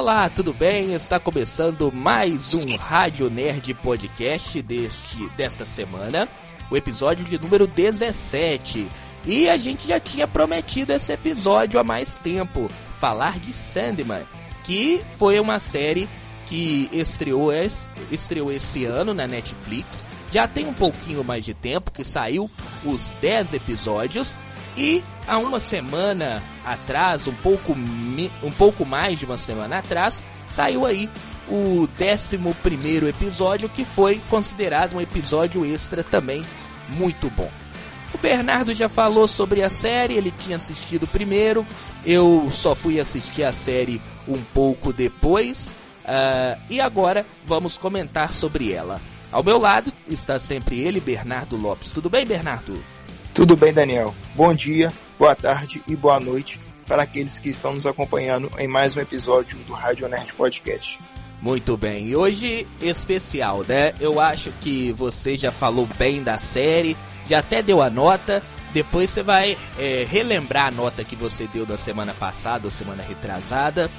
Olá, tudo bem? Está começando mais um Rádio Nerd Podcast deste, desta semana, o episódio de número 17. E a gente já tinha prometido esse episódio há mais tempo, falar de Sandman, que foi uma série que estreou, estreou esse ano na Netflix. Já tem um pouquinho mais de tempo que saiu os 10 episódios e há uma semana atrás, um pouco, um pouco mais de uma semana atrás, saiu aí o 11 episódio, que foi considerado um episódio extra também muito bom. O Bernardo já falou sobre a série, ele tinha assistido primeiro, eu só fui assistir a série um pouco depois, uh, e agora vamos comentar sobre ela. Ao meu lado está sempre ele, Bernardo Lopes. Tudo bem, Bernardo? Tudo bem, Daniel? Bom dia, boa tarde e boa noite para aqueles que estão nos acompanhando em mais um episódio do Rádio Nerd Podcast. Muito bem, e hoje especial, né? Eu acho que você já falou bem da série, já até deu a nota. Depois você vai é, relembrar a nota que você deu na semana passada ou semana retrasada.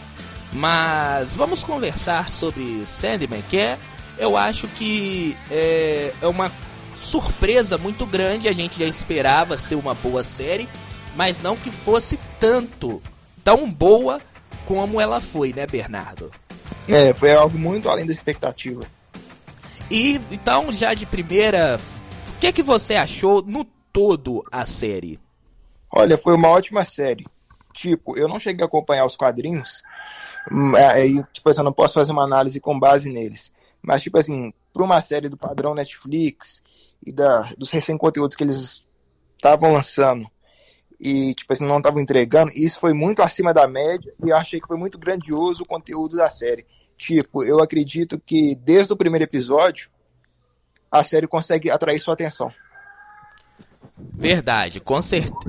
Mas vamos conversar sobre Sandman, que é, eu acho que é, é uma surpresa muito grande. A gente já esperava ser uma boa série, mas não que fosse tanto, tão boa como ela foi, né, Bernardo? É, foi algo muito além da expectativa. E então, já de primeira, o que é que você achou no todo a série? Olha, foi uma ótima série. Tipo, eu não cheguei a acompanhar os quadrinhos, aí, hum, é, tipo assim, eu não posso fazer uma análise com base neles. Mas, tipo assim, para uma série do padrão Netflix, e da, dos recém-conteúdos que eles estavam lançando e tipo assim, não estavam entregando, isso foi muito acima da média e achei que foi muito grandioso o conteúdo da série. Tipo, eu acredito que desde o primeiro episódio a série consegue atrair sua atenção. Verdade, com.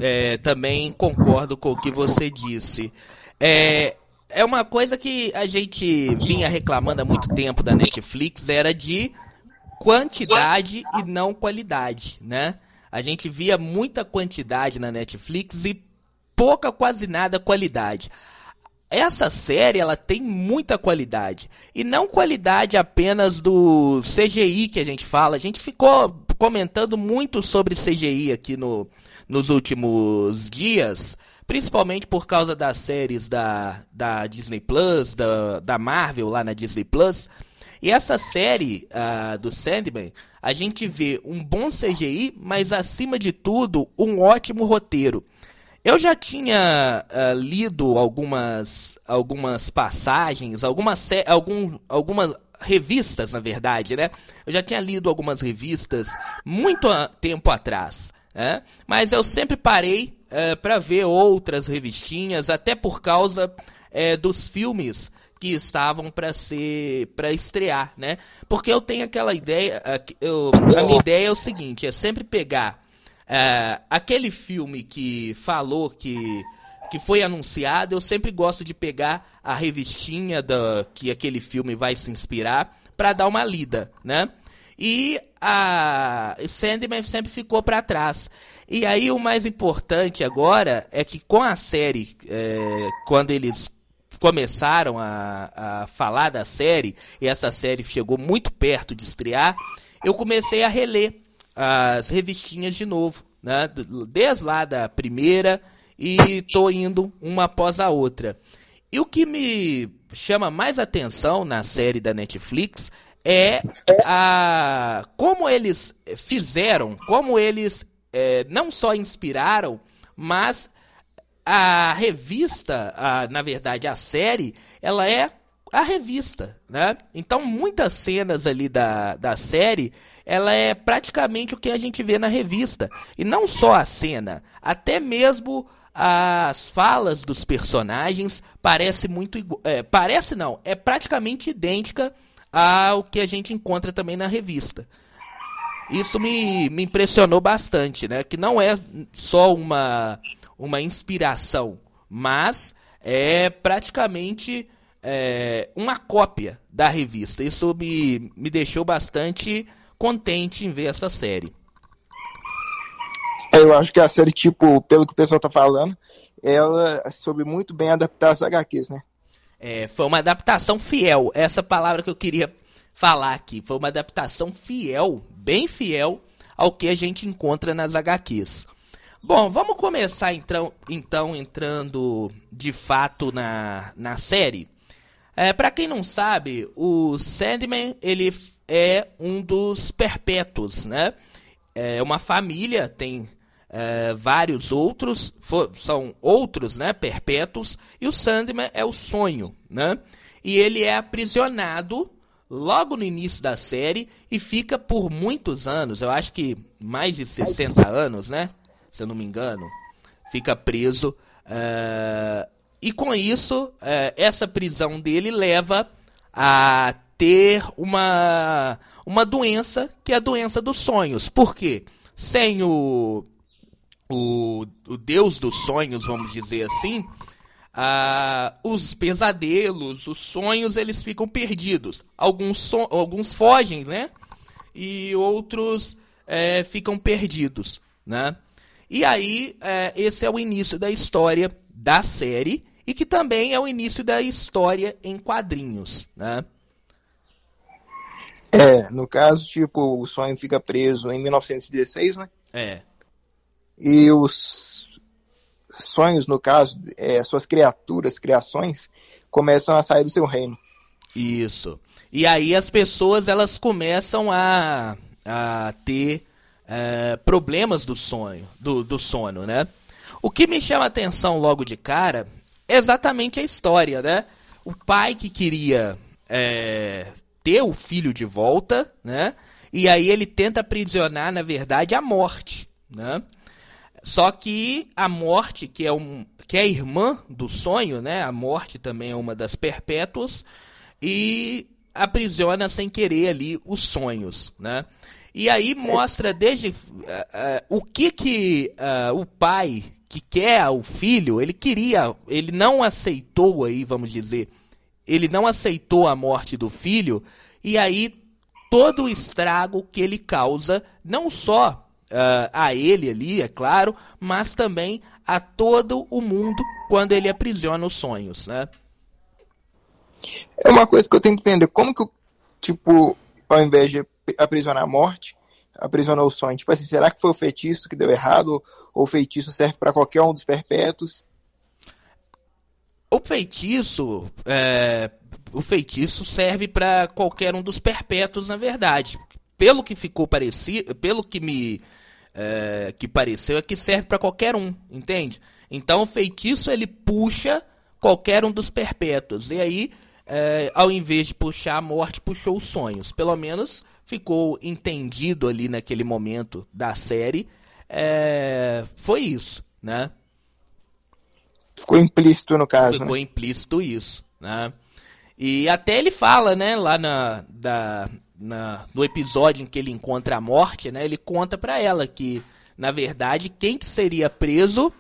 É, também concordo com o que você disse. É, é uma coisa que a gente vinha reclamando há muito tempo da Netflix, era de quantidade e não qualidade, né? A gente via muita quantidade na Netflix e pouca, quase nada qualidade. Essa série ela tem muita qualidade e não qualidade apenas do CGI que a gente fala. A gente ficou comentando muito sobre CGI aqui no, nos últimos dias, principalmente por causa das séries da, da Disney Plus, da, da Marvel lá na Disney Plus. E essa série uh, do Sandman, a gente vê um bom CGI, mas acima de tudo, um ótimo roteiro. Eu já tinha uh, lido algumas, algumas passagens, algumas, algum, algumas revistas, na verdade, né? Eu já tinha lido algumas revistas muito tempo atrás, né? Mas eu sempre parei uh, para ver outras revistinhas, até por causa uh, dos filmes que estavam para ser para estrear, né? Porque eu tenho aquela ideia, eu, a minha ideia é o seguinte, é sempre pegar uh, aquele filme que falou que que foi anunciado, eu sempre gosto de pegar a revistinha da que aquele filme vai se inspirar para dar uma lida, né? E a Sandman sempre ficou para trás. E aí o mais importante agora é que com a série, é, quando eles começaram a, a falar da série, e essa série chegou muito perto de estrear, eu comecei a reler as revistinhas de novo, né? Desde lá da primeira e tô indo uma após a outra. E o que me chama mais atenção na série da Netflix é a como eles fizeram, como eles é, não só inspiraram, mas a revista, a, na verdade a série, ela é a revista, né? Então muitas cenas ali da, da série, ela é praticamente o que a gente vê na revista. E não só a cena, até mesmo as falas dos personagens parece muito é, parece não, é praticamente idêntica ao que a gente encontra também na revista. Isso me, me impressionou bastante, né? Que não é só uma uma inspiração, mas é praticamente é, uma cópia da revista. Isso me, me deixou bastante contente em ver essa série. Eu acho que a série, tipo, pelo que o pessoal tá falando, ela soube muito bem adaptar as HQs, né? É, foi uma adaptação fiel. Essa palavra que eu queria falar aqui. Foi uma adaptação fiel, bem fiel, ao que a gente encontra nas HQs. Bom, vamos começar então, então entrando de fato na, na série. É, para quem não sabe, o Sandman ele é um dos perpétuos, né? É uma família, tem é, vários outros, for, são outros, né? Perpétuos e o Sandman é o sonho, né? E ele é aprisionado logo no início da série e fica por muitos anos, eu acho que mais de 60 anos, né? se eu não me engano, fica preso. Uh, e com isso, uh, essa prisão dele leva a ter uma, uma doença que é a doença dos sonhos. Por quê? Sem o, o, o deus dos sonhos, vamos dizer assim, uh, os pesadelos, os sonhos, eles ficam perdidos. Alguns, so, alguns fogem, né? E outros é, ficam perdidos, né? E aí, é, esse é o início da história da série e que também é o início da história em quadrinhos, né? É, no caso, tipo, o sonho fica preso em 1916, né? É. E os sonhos, no caso, é, suas criaturas, criações, começam a sair do seu reino. Isso. E aí as pessoas, elas começam a, a ter é, problemas do sonho, do, do sono, né? O que me chama a atenção logo de cara é exatamente a história, né? O pai que queria é, ter o filho de volta, né? E aí ele tenta aprisionar, na verdade, a morte, né? Só que a morte, que é, um, que é a irmã do sonho, né? A morte também é uma das perpétuas e aprisiona sem querer ali os sonhos, né? E aí mostra desde uh, uh, o que que uh, o pai que quer o filho, ele queria, ele não aceitou aí, vamos dizer, ele não aceitou a morte do filho, e aí todo o estrago que ele causa, não só a ele ali, é claro, mas também a todo o mundo quando ele aprisiona os sonhos, né? É uma coisa que eu tenho que entender, como que, tipo, ao invés de aprisionar a morte, aprisionou o sonho. Tipo assim, será que foi o feitiço que deu errado? Ou o feitiço serve para qualquer um dos perpétuos? O feitiço, é, o feitiço serve para qualquer um dos perpétuos, na verdade. Pelo que ficou parecido, pelo que me é, que pareceu é que serve para qualquer um, entende? Então o feitiço ele puxa qualquer um dos perpétuos e aí, é, ao invés de puxar a morte, puxou os sonhos. Pelo menos ficou entendido ali naquele momento da série, é, foi isso, né? Ficou implícito no caso. Ficou né? implícito isso, né? E até ele fala, né, lá na, da, na, no episódio em que ele encontra a morte, né, ele conta para ela que, na verdade, quem que seria preso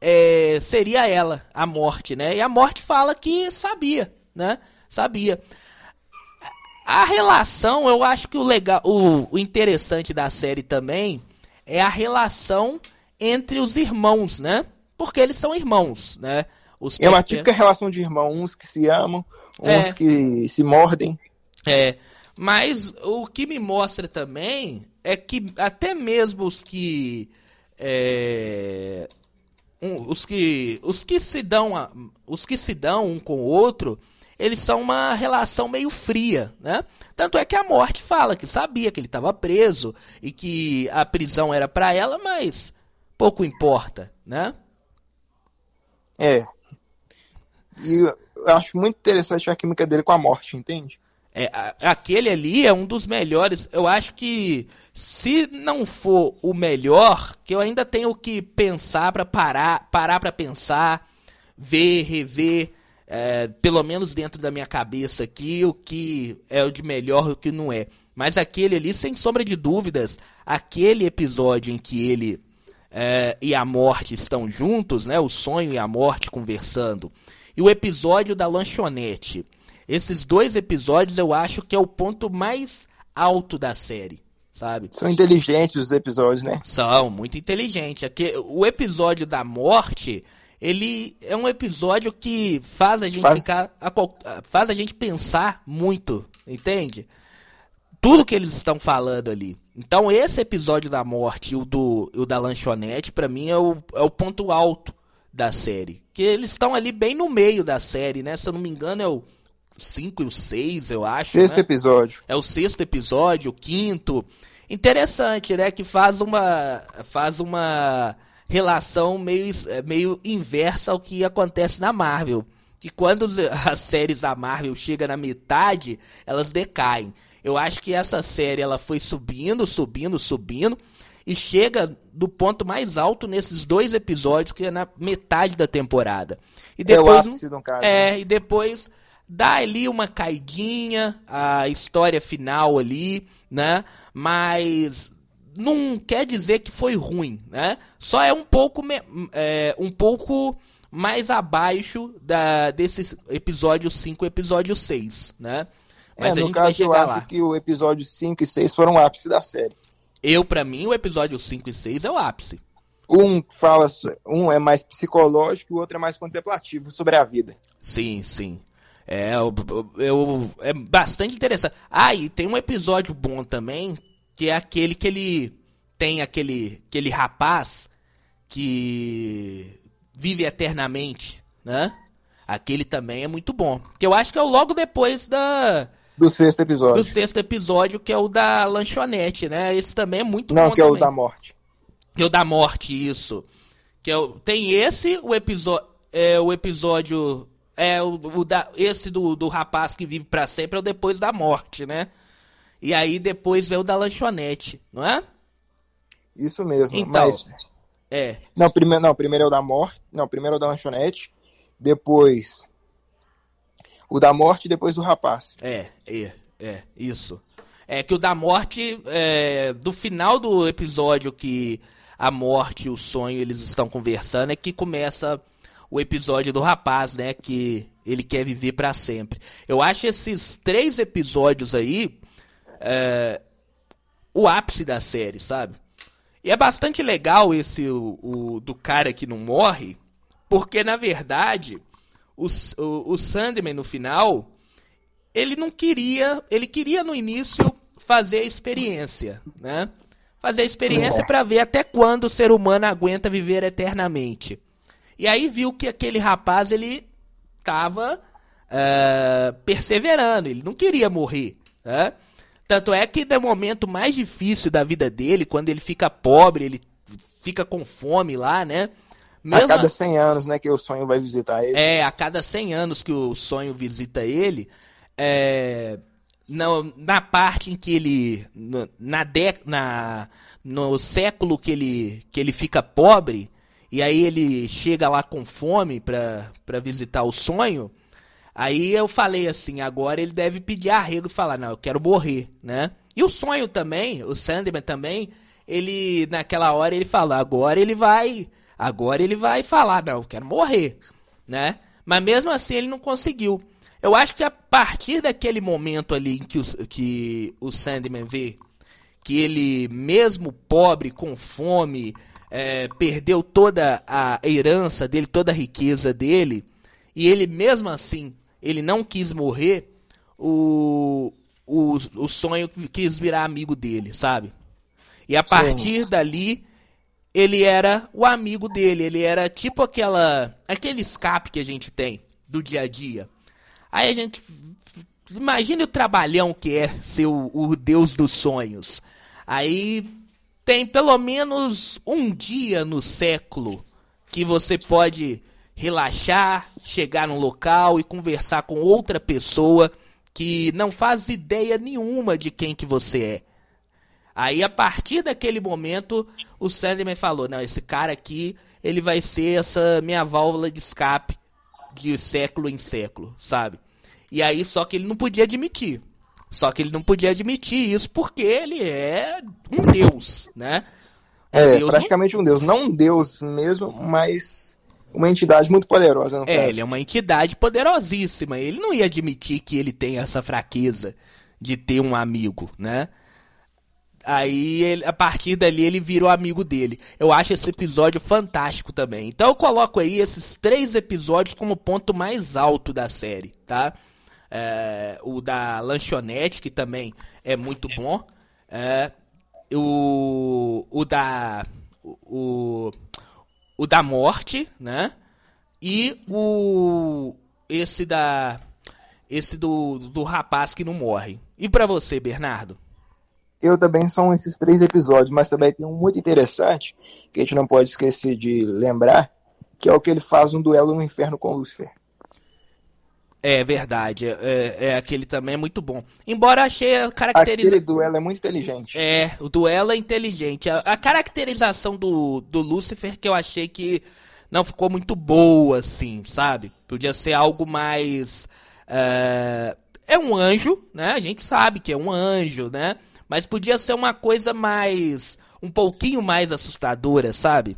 é, seria ela, a morte, né? E a morte fala que sabia, né? Sabia. A relação, eu acho que o legal, o, o interessante da série também é a relação entre os irmãos, né? Porque eles são irmãos, né? Os é uma típica relação de irmãos, uns que se amam, uns é. que se mordem. É, mas o que me mostra também é que até mesmo os que é, um, os que os que se dão os que se dão um com o outro eles são uma relação meio fria, né? Tanto é que a morte fala que sabia que ele estava preso e que a prisão era para ela, mas pouco importa, né? É. E eu acho muito interessante a química dele com a morte, entende? É, aquele ali é um dos melhores. Eu acho que se não for o melhor, que eu ainda tenho que pensar para parar, parar para pensar, ver, rever é, pelo menos dentro da minha cabeça aqui, o que é o de melhor e o que não é. Mas aquele ali, sem sombra de dúvidas, aquele episódio em que ele é, e a morte estão juntos, né? O sonho e a morte conversando. E o episódio da lanchonete. Esses dois episódios eu acho que é o ponto mais alto da série, sabe? São inteligentes os episódios, né? São, muito inteligentes. O episódio da morte ele é um episódio que faz a gente Faz- ficar. a faz a gente pensar muito, entende? Tudo que eles estão falando ali. Então, esse episódio da morte e o, do, o da lanchonete, pra mim, é o, é o ponto alto da série. Que eles estão ali bem no meio da série, né? Se eu não me engano, é o 5 e o 6, eu acho. Sexto né? episódio. É o sexto episódio, o quinto. Interessante, né? Que faz uma faz uma relação meio, eh, meio inversa ao que acontece na Marvel. Que quando as séries da Marvel chegam na metade, elas decaem. Eu acho que essa série ela foi subindo, subindo, subindo e chega do ponto mais alto nesses dois episódios que é na metade da temporada. E é depois ápice, no caso. é, né? e depois dá ali uma caidinha, a história final ali, né? Mas não quer dizer que foi ruim, né? Só é um pouco, me- é, um pouco mais abaixo da, desse episódio 5 e episódio 6, né? É, Mas a no caso, eu acho lá. que o episódio 5 e 6 foram o ápice da série. Eu, pra mim, o episódio 5 e 6 é o ápice. Um fala, um é mais psicológico e o outro é mais contemplativo sobre a vida. Sim, sim. É, eu, eu- é bastante interessante. Ah, e tem um episódio bom também, que é aquele que ele tem aquele, aquele rapaz que vive eternamente, né? Aquele também é muito bom. Que eu acho que é o logo depois da, Do sexto episódio. do sexto episódio, que é o da lanchonete, né? Esse também é muito Não, bom que é o também. da morte. Que é o da morte, isso. Que é o- tem esse, o episódio. É o episódio. É o, o da, esse do, do rapaz que vive pra sempre é o depois da morte, né? E aí depois vem o da lanchonete, não é? Isso mesmo. Então. Mas, É. não, primeiro, não, primeiro é o da morte. Não, primeiro é o da lanchonete. Depois o da morte e depois do rapaz. É, é, é, isso. É que o da morte, é, do final do episódio que a morte e o sonho eles estão conversando, é que começa o episódio do rapaz, né? Que ele quer viver pra sempre. Eu acho esses três episódios aí é, o ápice da série, sabe? E é bastante legal esse o, o do cara que não morre, porque na verdade o, o, o Sandman no final ele não queria, ele queria no início fazer a experiência, né? Fazer a experiência pra ver até quando o ser humano aguenta viver eternamente. E aí viu que aquele rapaz ele tava eh, perseverando, ele não queria morrer, né? Tanto é que no momento mais difícil da vida dele, quando ele fica pobre, ele fica com fome lá, né? A cada 100 anos, né, que o sonho vai visitar ele. É, a cada 100 anos que o sonho visita ele, é, na, na parte em que ele. no- Na, dec- na No século que ele, que ele fica pobre, e aí ele chega lá com fome pra visitar o sonho. Aí eu falei assim, agora ele deve pedir arrego e falar, não, eu quero morrer, né? E o sonho também, o Sandman também, ele, naquela hora ele fala, agora ele vai, agora ele vai falar, não, eu quero morrer, né? Mas mesmo assim ele não conseguiu. Eu acho que a partir daquele momento ali em que o, que o Sandman vê que ele, mesmo pobre, com fome, é, perdeu toda a herança dele, toda a riqueza dele, e ele mesmo assim, ele não quis morrer, o, o, o sonho quis virar amigo dele, sabe? E a partir dali, ele era o amigo dele, ele era tipo aquela aquele escape que a gente tem do dia a dia. Aí a gente imagine o trabalhão que é ser o, o deus dos sonhos. Aí tem pelo menos um dia no século que você pode relaxar, chegar num local e conversar com outra pessoa que não faz ideia nenhuma de quem que você é. Aí a partir daquele momento o Sandman falou: "Não, esse cara aqui, ele vai ser essa minha válvula de escape de século em século, sabe? E aí só que ele não podia admitir. Só que ele não podia admitir isso porque ele é um deus, né? Um É, deus praticamente um deus. Não um deus mesmo, mas uma entidade muito poderosa, É, caso. ele é uma entidade poderosíssima. Ele não ia admitir que ele tem essa fraqueza de ter um amigo, né? Aí, ele, a partir dali, ele virou amigo dele. Eu acho esse episódio fantástico também. Então, eu coloco aí esses três episódios como ponto mais alto da série, tá? É, o da lanchonete, que também é muito bom. É, o, o da. O, o da morte, né? E o. Esse da. Esse do, do rapaz que não morre. E para você, Bernardo? eu também são esses três episódios, mas também tem um muito interessante que a gente não pode esquecer de lembrar, que é o que ele faz um duelo no inferno com Lúcifer. É verdade, é, é, aquele também é muito bom. Embora achei a caracterização. Aquele duelo é muito inteligente. É, o duelo é inteligente. A, a, caracterização do, do Lúcifer que eu achei que não ficou muito boa, assim, sabe? Podia ser algo mais. Uh, é um anjo, né? A gente sabe que é um anjo, né? Mas podia ser uma coisa mais. um pouquinho mais assustadora, sabe?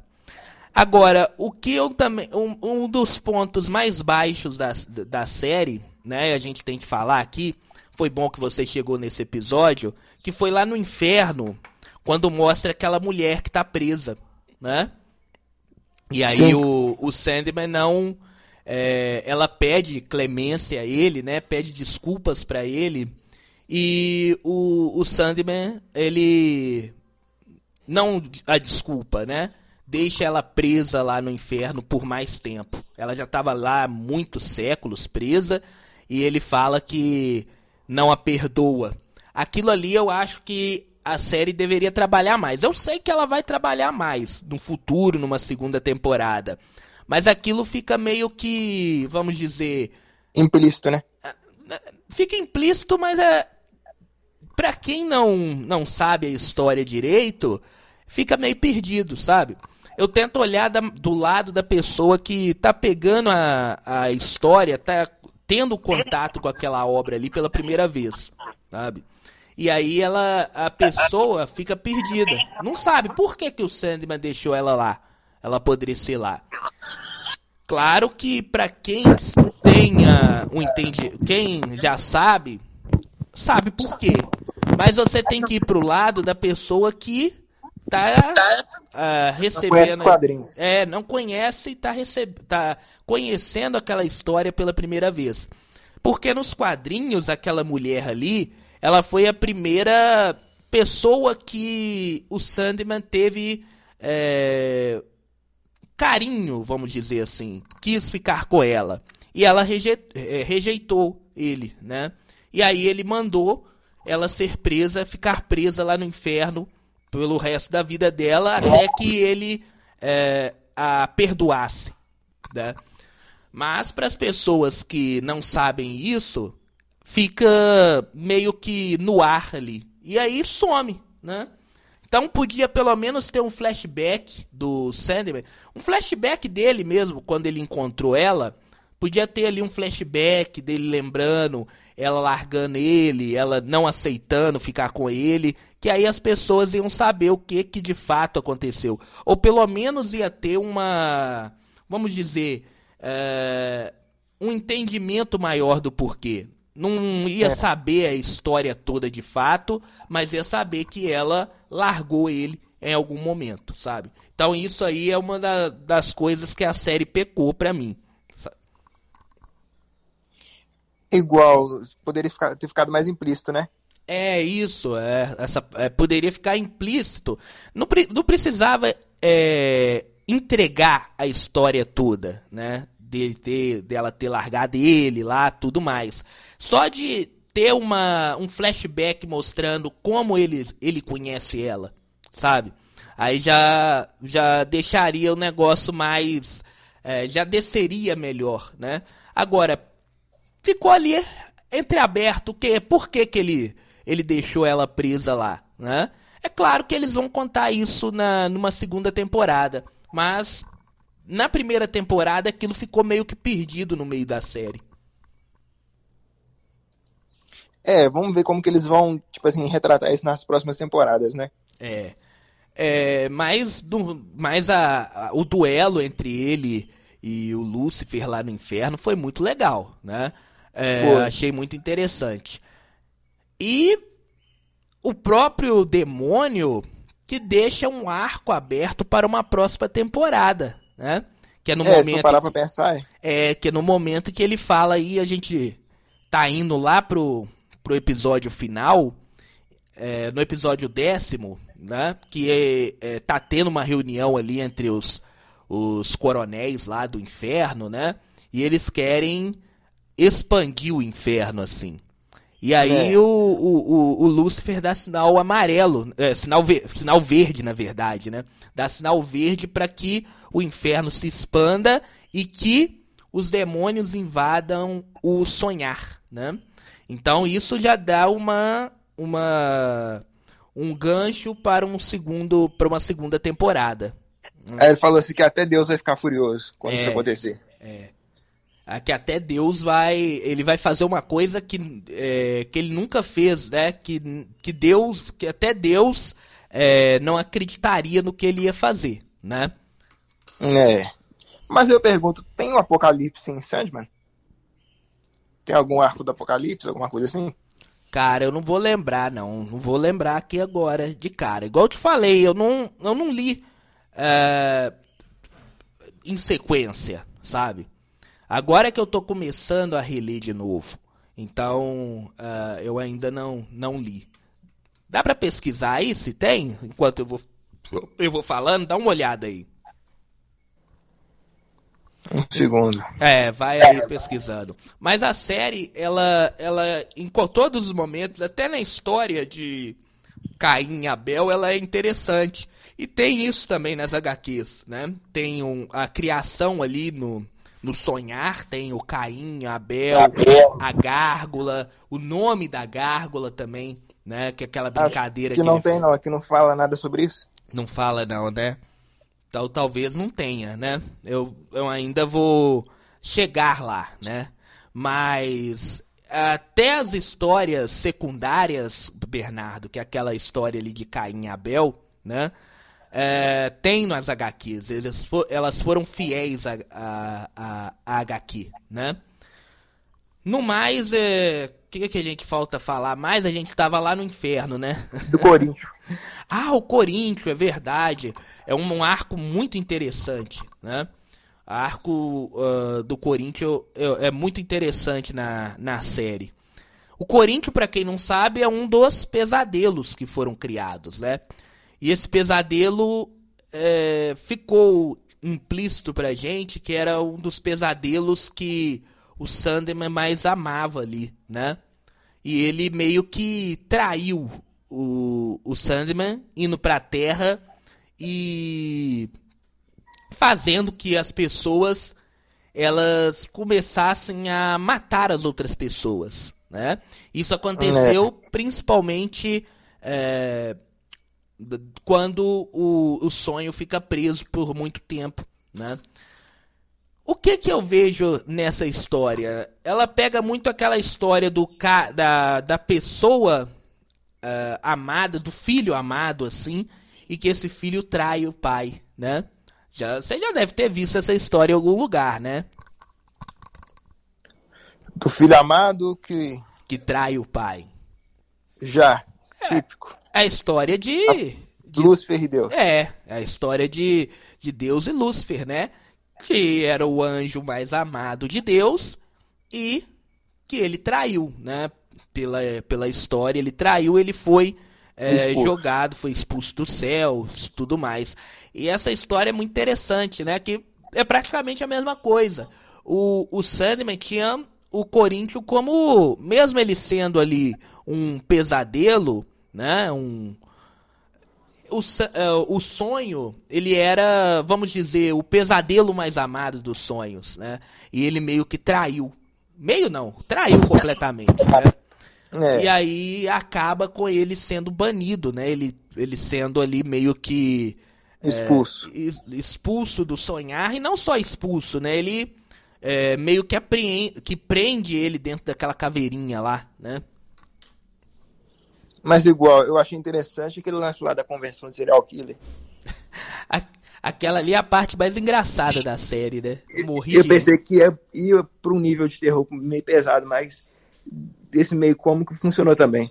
Agora, o que eu também. Um, um dos pontos mais baixos da, da série, né? A gente tem que falar aqui. Foi bom que você chegou nesse episódio. Que foi lá no inferno. Quando mostra aquela mulher que tá presa, né? E aí o, o Sandman não. É, ela pede clemência a ele, né? Pede desculpas para ele e o, o Sandman, ele não a desculpa, né? Deixa ela presa lá no inferno por mais tempo. Ela já estava lá há muitos séculos presa e ele fala que não a perdoa. Aquilo ali eu acho que a série deveria trabalhar mais. Eu sei que ela vai trabalhar mais no futuro, numa segunda temporada. Mas aquilo fica meio que, vamos dizer. Implícito, né? Fica implícito, mas é, para quem não, não sabe a história direito, fica meio perdido, sabe? Eu tento olhar da, do lado da pessoa que tá pegando a, a história, tá tendo contato com aquela obra ali pela primeira vez, sabe? E aí ela, a pessoa fica perdida. Não sabe por que, que o Sandman deixou ela lá. Ela poderia ser lá. Claro que para quem tenha um entende, quem já sabe, sabe por quê. Mas você tem que ir pro lado da pessoa que tá uh, recebendo. Não é, não conhece e tá, receb... tá conhecendo aquela história pela primeira vez. Porque nos quadrinhos, aquela mulher ali, ela foi a primeira pessoa que o Sandman teve é, carinho, vamos dizer assim, quis ficar com ela. E ela é, rejeitou ele, né? E aí ele mandou ela ser presa, ficar presa lá no inferno pelo resto da vida dela, até que ele é, a perdoasse. Né? Mas para as pessoas que não sabem isso, fica meio que no ar ali. E aí some, né? Então podia pelo menos ter um flashback do Sandman, um flashback dele mesmo quando ele encontrou ela, podia ter ali um flashback dele lembrando ela largando ele, ela não aceitando ficar com ele, que aí as pessoas iam saber o que que de fato aconteceu. Ou pelo menos ia ter uma, vamos dizer, é, um entendimento maior do porquê. Não ia é. saber a história toda de fato, mas ia saber que ela largou ele em algum momento, sabe? Então isso aí é uma da, das coisas que a série pecou pra mim igual, poderia ficar, ter ficado mais implícito, né? É isso, é, essa, é, poderia ficar implícito. Não, não precisava é, entregar a história toda, né? Dele ter, dela ter largado ele lá, tudo mais. Só de ter uma, um flashback mostrando como ele, ele conhece ela, sabe? Aí já, já deixaria o negócio mais. É, já desceria melhor, né? Agora, ficou ali entreaberto que por que, que ele, ele deixou ela presa lá, né? É claro que eles vão contar isso na, numa segunda temporada, mas na primeira temporada aquilo ficou meio que perdido no meio da série. É, vamos ver como que eles vão, tipo assim, retratar isso nas próximas temporadas, né? É. é mas do, mas a, a, o duelo entre ele e o Lúcifer lá no inferno foi muito legal, né? É, achei muito interessante. E o próprio demônio que deixa um arco aberto para uma próxima temporada, né? Que é no É, momento parar pra pensar, é. é que é no momento que ele fala aí, a gente tá indo lá pro, pro episódio final, é, no episódio décimo, né? Que é, é, tá tendo uma reunião ali entre os, os coronéis lá do inferno, né? E eles querem expandir o inferno, assim. E aí É. o, o, o, Lúcifer dá sinal amarelo, é, sinal, ver, sinal verde, na verdade, né? Dá sinal verde para que o inferno se expanda e que os demônios invadam o sonhar, né? Então isso já dá uma uma um gancho para um segundo para uma segunda temporada. Aí ele falou assim que até Deus vai ficar furioso quando É. isso acontecer. Ah, que até Deus vai ele vai fazer uma coisa que, é, que ele nunca fez, né? Que, que Deus que até Deus é, não acreditaria no que ele ia fazer, né? É. Mas eu pergunto, tem um apocalipse em Sandman? Tem algum arco do apocalipse, alguma coisa assim? Cara, eu não vou lembrar, não. Não vou lembrar aqui agora de cara. Igual eu te falei, eu não, eu não li é, em sequência, sabe? Agora que eu tô começando a reler de novo. Então, é, eu ainda não, não li. Dá pra pesquisar aí se tem? Enquanto eu vou, eu vou falando, dá uma olhada aí. Um segundo. É, vai aí pesquisando. Mas a série, ela, ela, em todos os momentos, até na história de Caim e Abel, ela é interessante. E tem isso também nas HQs, né? Tem um, a criação ali no, no sonhar, tem o Caim, Abel, a gárgula, o nome da gárgula também, né? Que é aquela brincadeira que não ele tem, não. Aqui não fala nada sobre isso. não fala não, né? Então talvez não tenha, né? Eu, eu ainda vou chegar lá, né? Mas até as histórias secundárias, Bernardo, que é aquela história ali de Caim e Abel, né? É, tem nas HQs, eles elas foram fiéis a, a, a, a HQ, né? No mais, é, o que, que a gente falta falar mais? A gente estava lá no inferno, né? Do Corinthians. Ah, o Corinthians, é verdade. É um, um arco muito interessante, né? O arco ah, do Corinthians é, é muito interessante na, na série. O Corinthians, para quem não sabe, é um dos pesadelos que foram criados, né? E esse pesadelo é, ficou implícito pra gente que era um dos pesadelos que o Sandman mais amava ali, né? E ele meio que traiu o, o Sandman indo pra Terra e fazendo que as pessoas elas começassem a matar as outras pessoas, né? Isso aconteceu principalmente é, quando o, o sonho fica preso por muito tempo, né? O que que eu vejo nessa história? Ela pega muito aquela história do ca da, da pessoa ah, amada, do filho amado, assim, e que esse filho trai o pai, né? Já, você já deve ter visto essa história em algum lugar, né? Do filho amado que Que trai o pai. já, típico. É a história de. de Lúcifer e Deus. É, é a história de, de Deus e Lúcifer, né? Que era o anjo mais amado de Deus e que ele traiu, né? Pela, pela história, ele traiu, ele foi é, jogado, foi expulso do céu, tudo mais. E essa história é muito interessante, né? Que é praticamente a mesma coisa. O, o Sandman tinha o Corinthians como, mesmo ele sendo ali um pesadelo, né? Um, o, eh, o sonho, ele era, vamos dizer, o pesadelo mais amado dos sonhos, né? E ele meio que traiu. Meio não, traiu completamente, né? É, E aí acaba com ele sendo banido, né? Ele, ele sendo ali meio que expulso. es- expulso do sonhar, e não só expulso, né? Ele é, meio que, apreende, que prende ele dentro daquela caveirinha lá, né? Mas igual, eu achei interessante aquele lance lá da convenção de serial killer. Aquela ali é a parte mais engraçada da série, né? Morri Eu pensei que ia, ia para um nível de terror meio pesado, mas desse meio cômico funcionou também.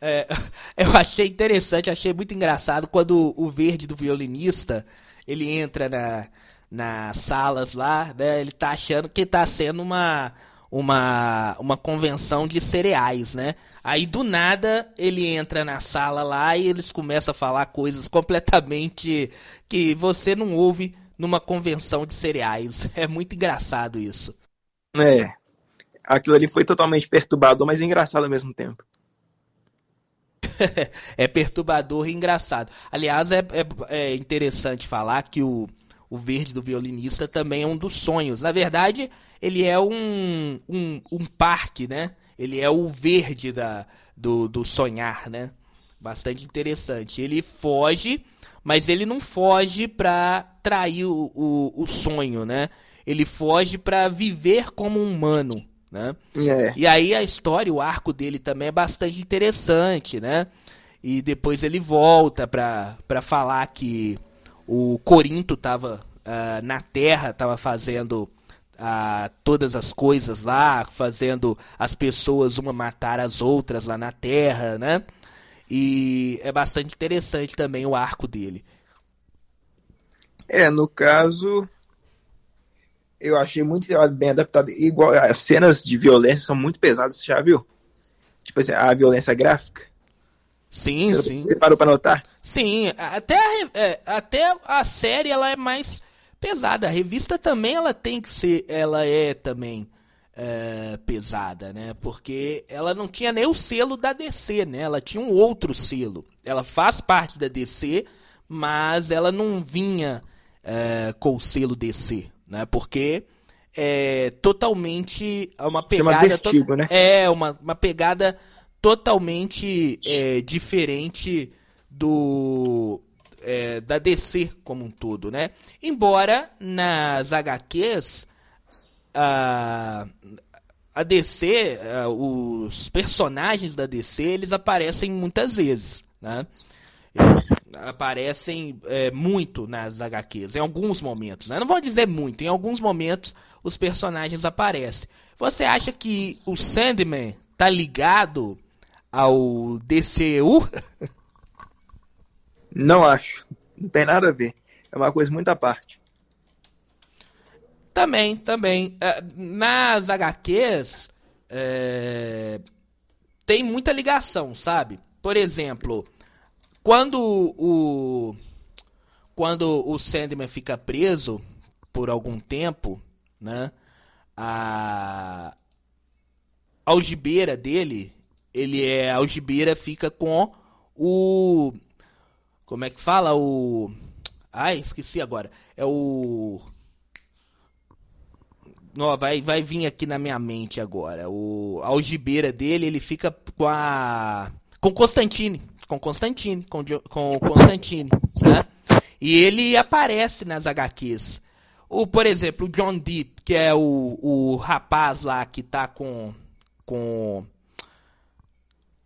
é, eu achei interessante, achei muito engraçado quando o verde do violinista ele entra na, nas salas lá, né? Ele tá achando que tá sendo uma uma, uma convenção de cereais, né? Aí do nada ele entra na sala lá e eles começam a falar coisas completamente que você não ouve numa convenção de cereais. É muito engraçado isso. É. Aquilo ali foi totalmente perturbador, mas engraçado ao mesmo tempo. é perturbador e engraçado. Aliás, é, é, é interessante falar que o, o verde do violinista também é um dos sonhos. Na verdade, ele é um, um, um parque, né? Ele é o verde da, do, do sonhar, né? Bastante interessante. Ele foge, mas ele não foge para trair o, o, o, sonho, né? Ele foge para viver como um humano, né? É. E aí a história, o arco dele também é bastante interessante, né? E depois ele volta para falar que o Corinto estava uh, na Terra, estava fazendo uh, todas as coisas lá, fazendo as pessoas uma matar as outras lá na Terra, né? E é bastante interessante também o arco dele. É, no caso, eu achei muito bem adaptado. Igual as cenas de violência são muito pesadas, já viu? Tipo assim, a violência gráfica. Sim, você, sim. Você parou para notar? Sim, até a, é, até a série ela é mais pesada. A revista também ela tem que ser, ela é também é, pesada, né? Porque ela não tinha nem o selo da DC, né? Ela tinha um outro selo. Ela faz parte da DC, mas ela não vinha é, com o selo DC, né? Porque é totalmente uma pegada vertigo, né? é uma, uma pegada totalmente é, diferente do é, da DC como um todo, né? Embora nas HQs a, a DC, a, os personagens da DC, eles aparecem muitas vezes, né? Aparecem é, muito nas HQs, em alguns momentos, né? Não vou dizer muito, em alguns momentos os personagens aparecem. Você acha que o Sandman tá ligado ao DCU? Não acho. Não tem nada a ver. É uma coisa muito à parte. Também, também. É, nas HQs é, tem muita ligação, sabe? Por exemplo, quando o quando o Sandman fica preso por algum tempo, né? A algibeira dele, ele é algibeira fica com o como é que fala? O. Ai, esqueci agora. É o. Não, vai, vai vir aqui na minha mente agora. O a algibeira dele, ele fica com a. Com Constantine. Com Constantine. Com, com Constantine. Né? E ele aparece nas HQs. O, por exemplo, o John Deep, que é o, o rapaz lá que tá com. com.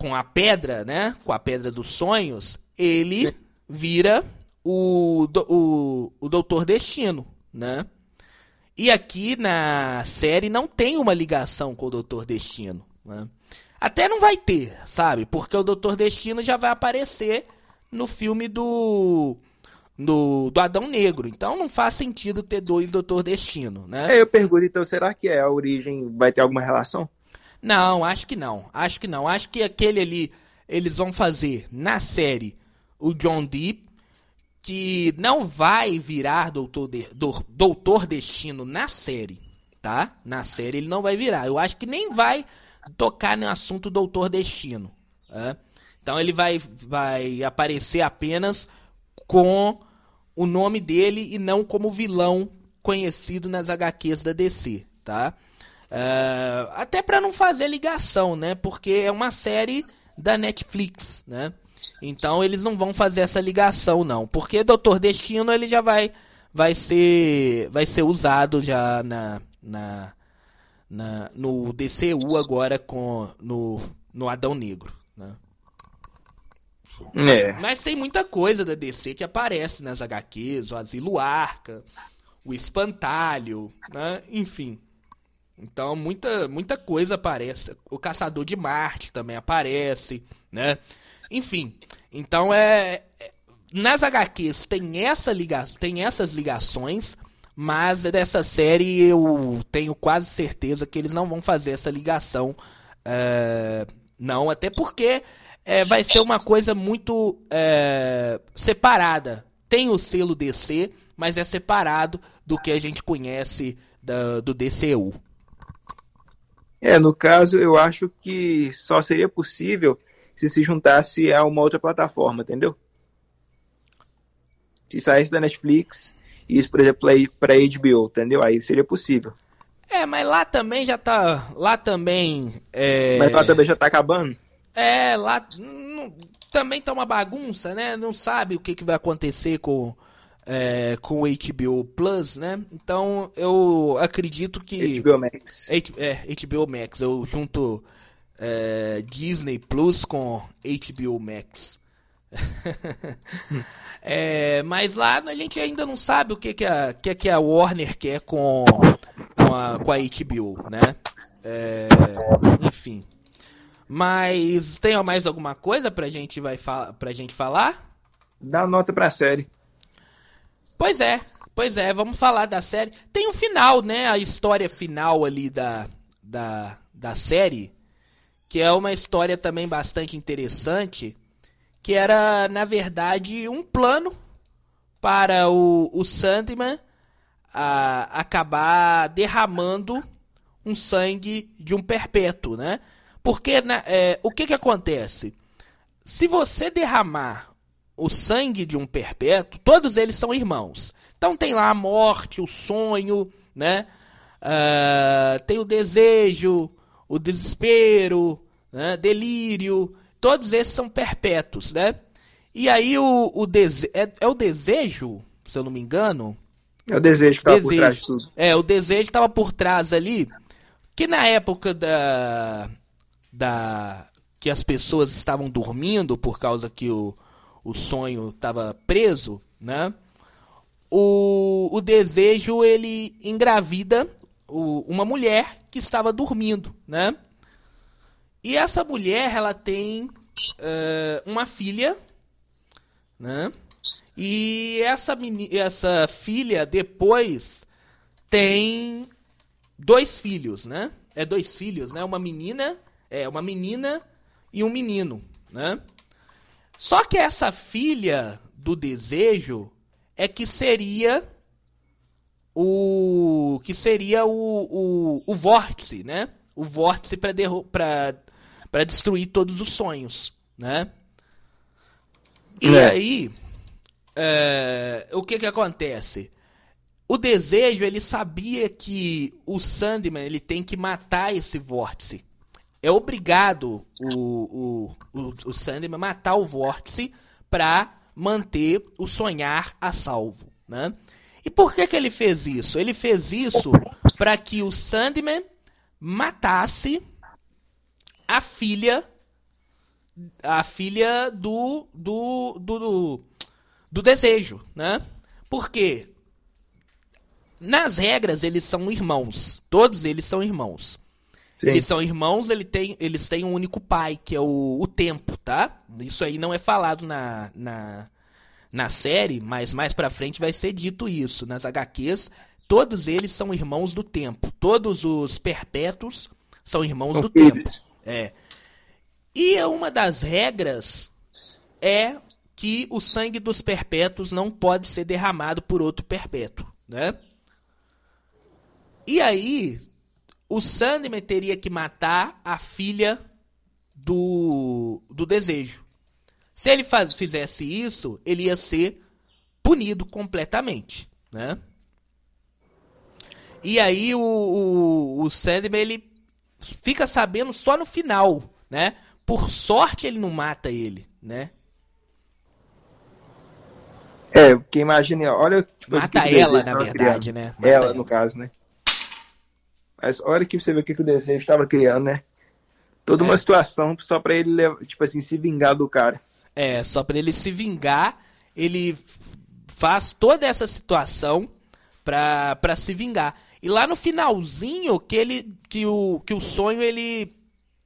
Com a pedra, né? Com a pedra dos sonhos. Ele vira o, o, o Doutor Destino, né? E aqui na série não tem uma ligação com o Doutor Destino, né? Até não vai ter, sabe? Porque o Doutor Destino já vai aparecer no filme do do, do Adão Negro. Então não faz sentido ter dois Doutor Destino, né? É, eu pergunto, então, será que é a origem vai ter alguma relação? Não, acho que não. Acho que não. Acho que aquele ali eles vão fazer na série o John Deep, que não vai virar Doutor, de, do, Doutor Destino na série, tá? Na série ele não vai virar. Eu acho que nem vai tocar no assunto Doutor Destino. Então ele vai, vai aparecer apenas com o nome dele e não como vilão conhecido nas HQs da DC, tá? Uh, até para não fazer ligação, né? Porque é uma série da Netflix, né? Então eles não vão fazer essa ligação não, porque Doutor Destino ele já vai vai ser vai ser usado já na, na, na no DCU agora com no no Adão Negro, né? É. Mas tem muita coisa da DC que aparece nas HQs, o Asilo Arca, o Espantalho, né? Enfim. Então muita, muita coisa aparece. O Caçador de Marte também aparece, né? Enfim, então é, é nas HQs tem essa liga, tem essas ligações, mas dessa série eu tenho quase certeza que eles não vão fazer essa ligação, é, não, até porque é, vai ser uma coisa muito é, separada. Tem o selo DC, mas é separado do que a gente conhece da, do DCU. É, no caso, eu acho que só seria possível se se juntasse a uma outra plataforma, entendeu? Se saísse da Netflix e isso, por exemplo, aí para HBO, entendeu? Aí seria possível. É, mas lá também já tá. Lá também. É... Mas lá também já tá acabando? É, lá não, também tá uma bagunça, né? Não sabe o que, que vai acontecer com, é, com o HBO Plus, né? Então eu acredito que. HBO Max. É, HBO Max. Eu junto é, Disney Plus com HBO Max. é, mas lá a gente ainda não sabe o que, que, a, que, que a Warner quer com, com, a, com a HBO, né? É, enfim. Mas tem mais alguma coisa pra gente, vai pra gente falar? Dá nota pra série. Pois é, pois é, vamos falar da série. Tem o final, né? A história final ali da, da, da série, que é uma história também bastante interessante, que era, na verdade, um plano para o, o Sandman a, acabar derramando um sangue de um perpétuo, né? Porque né, é, o que, que acontece? Se você derramar o sangue de um perpétuo, todos eles são irmãos. Então tem lá a morte, o sonho, né? Uh, tem o desejo, o desespero, né? delírio. Todos esses são perpétuos, né? E aí o, o dese é, é, o desejo, se eu não me engano. É o desejo que estava por trás de tudo. É, o desejo estava por trás ali. Que na época da, da que as pessoas estavam dormindo por causa que o, o sonho estava preso, né? O, o desejo ele engravida o, uma mulher que estava dormindo, né? E essa mulher ela tem uh, uma filha, né? E essa, essa filha depois tem dois filhos, né? É dois filhos, né? Uma menina é uma menina e um menino, né? Só que essa filha do desejo é que seria o que seria o, o, o vórtice, né? O vórtice para destruir todos os sonhos, né? E é. aí, é, o que que acontece? O desejo, ele sabia que o Sandman ele tem que matar esse vórtice é obrigado o, o, o, o Sandman matar o vórtice para manter o sonhar a salvo, né? E por que, que ele fez isso? Ele fez isso para que o Sandman matasse a filha a filha do do, do, do, do desejo, né? Porque nas regras eles são irmãos, todos eles são irmãos. Sim. Eles são irmãos, ele tem, eles têm um único pai, que é o, o tempo, tá? Isso aí não é falado na, na, na série, mas mais pra frente vai ser dito isso. Nas HQs, todos eles são irmãos do tempo. Todos os perpétuos são irmãos são do filhos. tempo. É. E uma das regras é que o sangue dos perpétuos não pode ser derramado por outro perpétuo, né? E aí, o Sandman teria que matar a filha do, do desejo. Se ele faz, fizesse isso, ele ia ser punido completamente, né? E aí o, o, o Sandman ele fica sabendo só no final, né? Por sorte ele não mata ele, né? É, porque imagina, olha... Tipo, mata ela, na verdade, né? Mata ela, ela, no caso, né? Mas olha que você vê o que, que o desejo estava criando, né? Toda é. uma situação só para ele, tipo assim, se vingar do cara. É, só para ele se vingar, ele faz toda essa situação pra, pra se vingar. E lá no finalzinho que ele que o que o sonho ele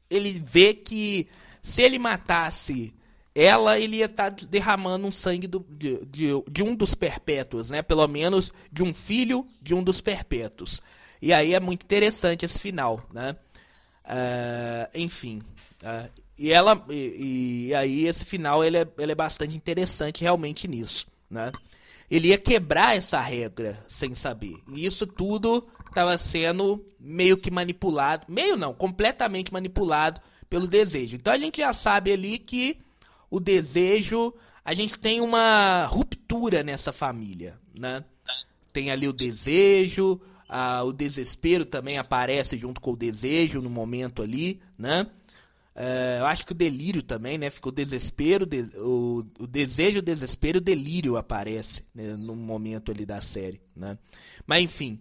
ele vê que se ele matasse ela, ele ia estar tá derramando um sangue do, de, de, de, um dos perpétuos, né? Pelo menos de um filho de um dos perpétuos. E aí é muito interessante esse final, né? Uh, enfim. Uh, e ela e, e, aí esse final ele é, ele é bastante interessante realmente nisso, né? Ele ia quebrar essa regra sem saber. E isso tudo estava sendo meio que manipulado, meio não, completamente manipulado pelo desejo. Então a gente já sabe ali que o desejo, a gente tem uma ruptura nessa família, né? Tem ali o desejo, a, o desespero também aparece junto com o desejo no momento ali, né? É, eu acho que o delírio também, né? Ficou desespero, de, o, o, desejo, o desespero, o delírio aparece né? no momento ali da série, né? Mas enfim,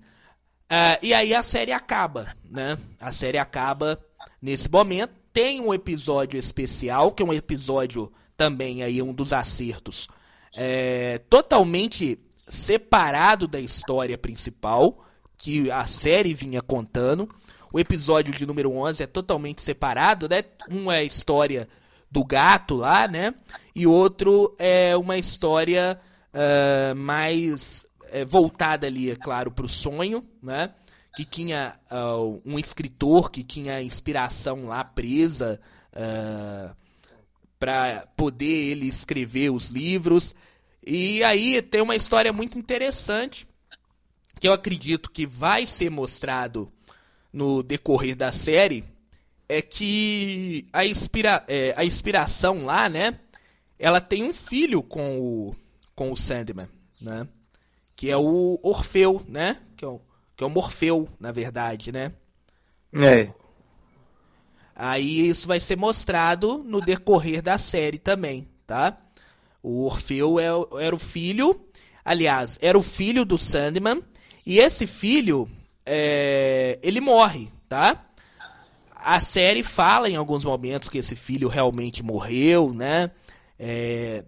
uh, e aí a série acaba, né? A série acaba nesse momento. Tem um episódio especial, que é um episódio também aí um dos acertos, é, totalmente separado da história principal que a série vinha contando. O episódio de número 11 é totalmente separado, né? Um é a história do gato lá, né? E outro é uma história uh, mais uh, voltada ali, é claro, para o sonho, né? Que tinha uh, um escritor que tinha inspiração lá presa uh, para poder ele escrever os livros. E aí tem uma história muito interessante que eu acredito que vai ser mostrado no decorrer da série é que a, inspira é, a inspiração lá, né? Ela tem um filho com o, com o Sandman, né? Que é o Orfeu, né? Que é o, que é o Morfeu, na verdade, né? É. Aí isso vai ser mostrado no decorrer da série também, tá? O Orfeu é, era o filho, aliás, era o filho do Sandman, e esse filho, é, ele morre, tá? A série fala em alguns momentos que esse filho realmente morreu, né? É,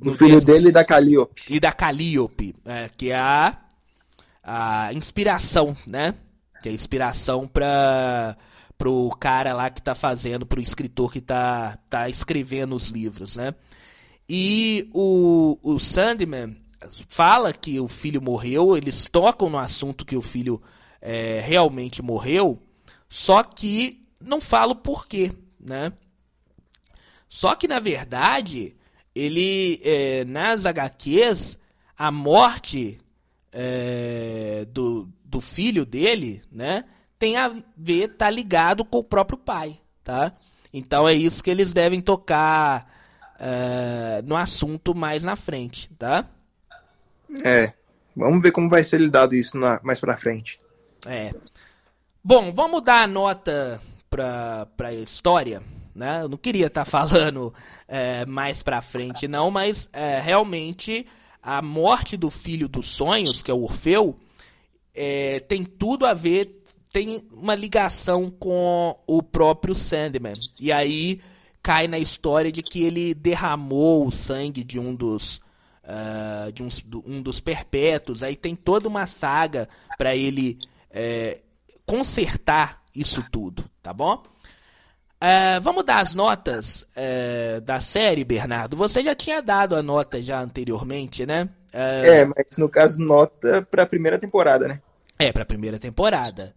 o filho mesmo, dele e da Calliope. E da Calliope, é, que é a, a inspiração, né? Que é a inspiração para pro cara lá que tá fazendo, pro escritor que tá, tá escrevendo os livros, né? E o, o Sandman fala que o filho morreu, eles tocam no assunto que o filho é, realmente morreu, só que não fala o porquê, né? Só que, na verdade, ele, é, nas HQs, a morte é, do, do filho dele, né? tem a ver, tá ligado com o próprio pai, tá? Então é isso que eles devem tocar uh, no assunto mais na frente, tá? É, vamos ver como vai ser lidado isso na, mais pra frente. É. Bom, vamos dar a nota pra, pra história, né? Eu não queria estar tá falando é, mais pra frente, não, mas é, realmente a morte do filho dos sonhos, que é o Orfeu, é, tem tudo a ver tem uma ligação com o próprio Sandman. E aí cai na história de que ele derramou o sangue de um dos uh, de uns, um dos perpétuos. Aí tem toda uma saga para ele é, consertar isso tudo, tá bom? Uh, vamos dar as notas uh, da série, Bernardo. Você já tinha dado a nota já anteriormente, né? Uh, é, mas no caso, nota para a primeira temporada, né? É, para a primeira temporada.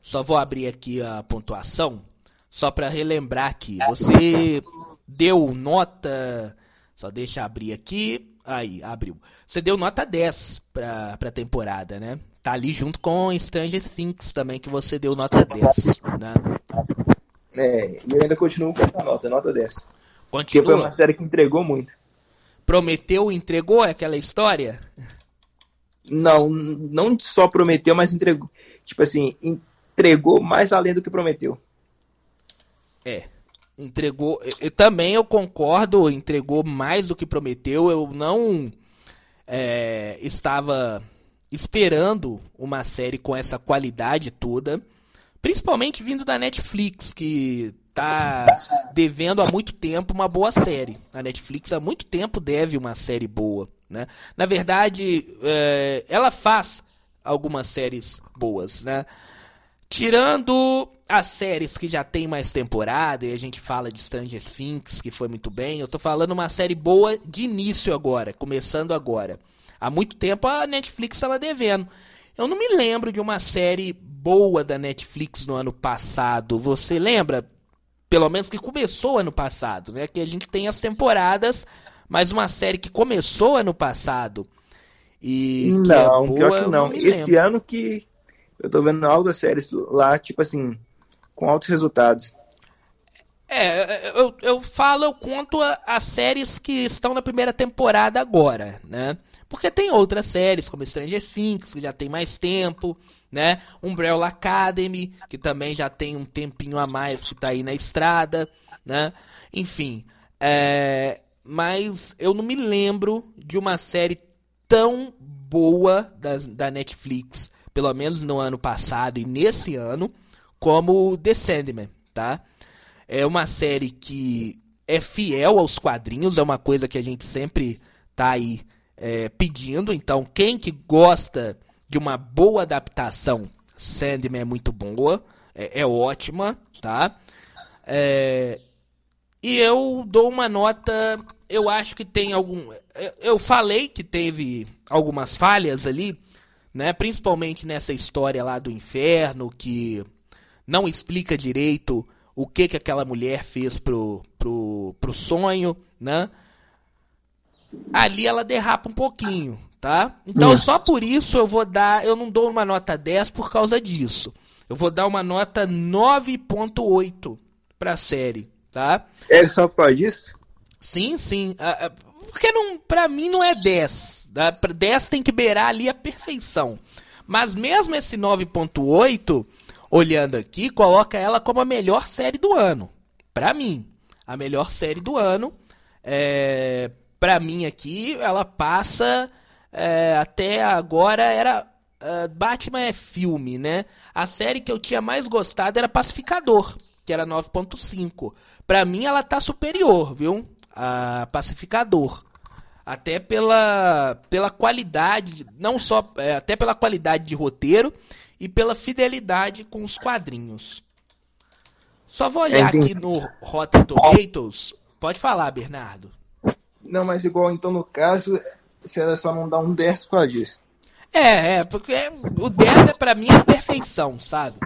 Só vou abrir aqui a pontuação, só para relembrar aqui. Você deu nota. Só deixa abrir aqui. Aí, abriu. Você deu nota 10 pra, pra temporada, né? Tá ali junto com Stranger Things também, que você deu nota 10, né? É, e eu ainda continuo com essa nota, nota 10. Continua. Porque foi uma série que entregou muito. Prometeu, entregou aquela história? Não, não só prometeu, mas entregou. Tipo assim, entregou mais além do que prometeu. É, entregou. Eu, também eu concordo, entregou mais do que prometeu. Eu não é, estava esperando uma série com essa qualidade toda, principalmente vindo da Netflix, que tá devendo há muito tempo uma boa série. A Netflix há muito tempo deve uma série boa, né? Na verdade, é, ela faz algumas séries boas, né? Tirando as séries que já tem mais temporada, e a gente fala de Stranger Things, que foi muito bem, eu tô falando uma série boa de início agora, começando agora. Há muito tempo a Netflix estava devendo. Eu não me lembro de uma série boa da Netflix no ano passado. Você lembra? Pelo menos que começou ano passado, né? Que a gente tem as temporadas, mas uma série que começou ano passado. E não, que é boa, pior que não. Esse lembro. ano que eu tô vendo altas séries lá, tipo assim, com altos resultados. É, eu, eu falo, eu conto as séries que estão na primeira temporada agora, né? Porque tem outras séries, como Stranger Things, que já tem mais tempo, né? Umbrella Academy, que também já tem um tempinho a mais que tá aí na estrada, né? Enfim, é... mas eu não me lembro de uma série tão boa da, da Netflix, pelo menos no ano passado e nesse ano, como The Sandman, tá? É uma série que é fiel aos quadrinhos, é uma coisa que a gente sempre tá aí é, pedindo. Então, quem que gosta de uma boa adaptação, Sandman é muito boa, é, é ótima, tá? É, e eu dou uma nota, eu acho que tem algum, eu falei que teve algumas falhas ali, né? Principalmente nessa história lá do inferno que não explica direito o que que aquela mulher fez pro, pro, pro sonho, né? ali ela derrapa um pouquinho, tá? Então hum. só por isso eu vou dar, eu não dou uma nota 10 por causa disso. Eu vou dar uma nota 9.8 pra série, tá? É só por causa disso? Sim, sim. Porque não, pra mim não é 10. Tá? 10 tem que beirar ali a perfeição. Mas mesmo esse 9.8, olhando aqui, coloca ela como a melhor série do ano. Pra mim. A melhor série do ano. É, para mim aqui, ela passa é, até agora era uh, Batman é filme, né? A série que eu tinha mais gostado era Pacificador, que era 9.5. Para mim ela tá superior, viu? A Pacificador. Até pela, pela qualidade, não só, é, até pela qualidade de roteiro e pela fidelidade com os quadrinhos. Só vou olhar aqui no Rotten Tomatoes. Pode falar, Bernardo. Não, mas igual, então no caso, você só não dá um 10 por causa disso. É, é, porque o 10 é pra mim a perfeição, sabe?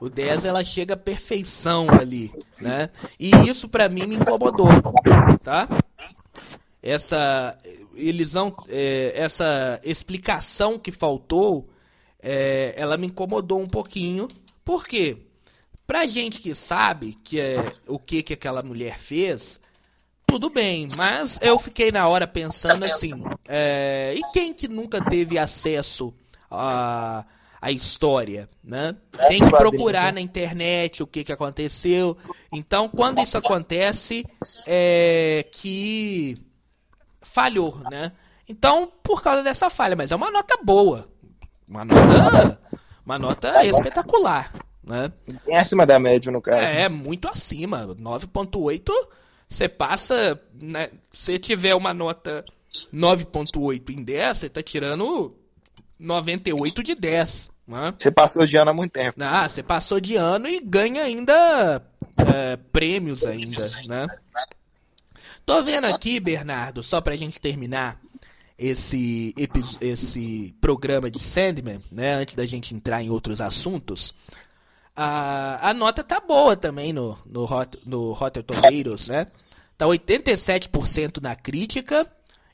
O 10 ela chega à perfeição ali, né? E isso pra mim me incomodou, tá? Essa eles não, é, essa explicação que faltou, é, ela me incomodou um pouquinho. Por quê? Pra gente que sabe que é o que que aquela mulher fez, tudo bem, mas eu fiquei na hora pensando assim, é, e quem que nunca teve acesso a, a história, né? Tem que procurar na internet o que, que aconteceu. Então, quando isso acontece, é que falhou, né? Então, por causa dessa falha, mas é uma nota boa, uma nota, uma nota espetacular, né? acima da média no caso. É, muito acima, 9.8 você passa, né, se tiver uma nota 9.8 em 10, você tá tirando 98 de 10. Né? Você passou de ano há muito tempo. Ah, você passou de ano e ganha ainda é, prêmios ainda, né? Tô vendo aqui, Bernardo, só pra gente terminar esse, esse programa de Sandman, né? Antes da gente entrar em outros assuntos a, a nota tá boa também no, no, Hot, no Rotten Tomatoes, né? Tá 87% na crítica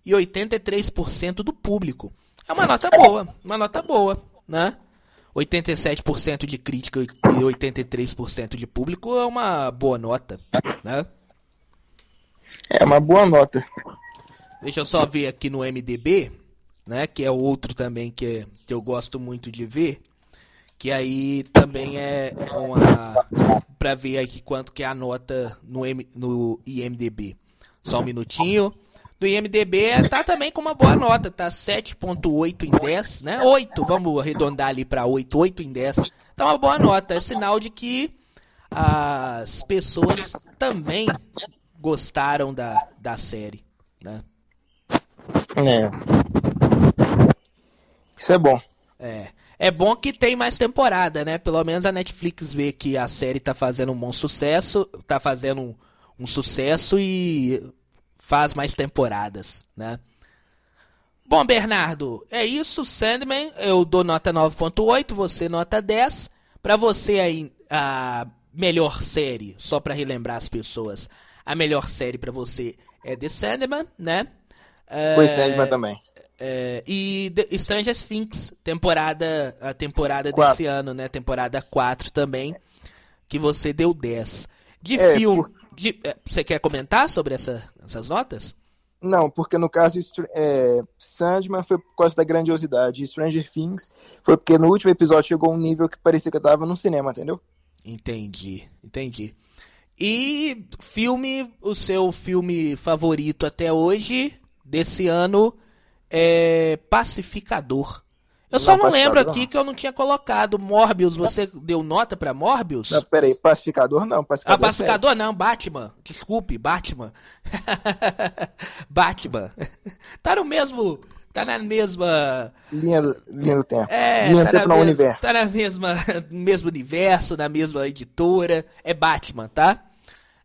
e 83% do público. É uma nota boa, uma nota boa, né? 87% de crítica e 83% de público é uma boa nota, né? É uma boa nota. Deixa eu só ver aqui no MDB, né? Que é outro também que, é, que eu gosto muito de ver que aí também é uma para ver aqui quanto que é a nota no, M, no IMDb. Só um minutinho. Do IMDb tá também com uma boa nota, tá 7.8 em 10, né? 8, vamos arredondar ali para 8, 8 em 10. Tá uma boa nota, é sinal de que as pessoas também gostaram da, da série, né? É. Isso é bom. É. É bom que tem mais temporada, né? Pelo menos a Netflix vê que a série tá fazendo um bom sucesso, tá fazendo um, um sucesso e faz mais temporadas, né? Bom, Bernardo, é isso, Sandman, eu dou nota 9.8, você nota 10. Para você aí, a melhor série, só para relembrar as pessoas, a melhor série para você é The Sandman, né? Foi é, Sandman também. É, e The Stranger Things, temporada, a temporada quatro. desse ano, né? Temporada 4 também, que você deu 10. De é, filme. Por... De, é, você quer comentar sobre essa, essas notas? Não, porque no caso é, Sandman foi por causa da grandiosidade. Stranger Things foi porque no último episódio chegou um nível que parecia que eu tava no cinema, entendeu? Entendi, entendi. E filme, o seu filme favorito até hoje, desse ano, é Pacificador. Eu só não, não lembro aqui que eu não tinha colocado Morbius. Você deu nota para Morbius? Não, peraí, Pacificador não. Pacificador, ah, Pacificador é não, Batman. Desculpe, Batman. Batman. tá no mesmo. Tá na mesma. Linha do, linha do tempo. É, linha tá do tempo no universo. Tá na mesma, mesmo universo, na mesma editora. É Batman, tá?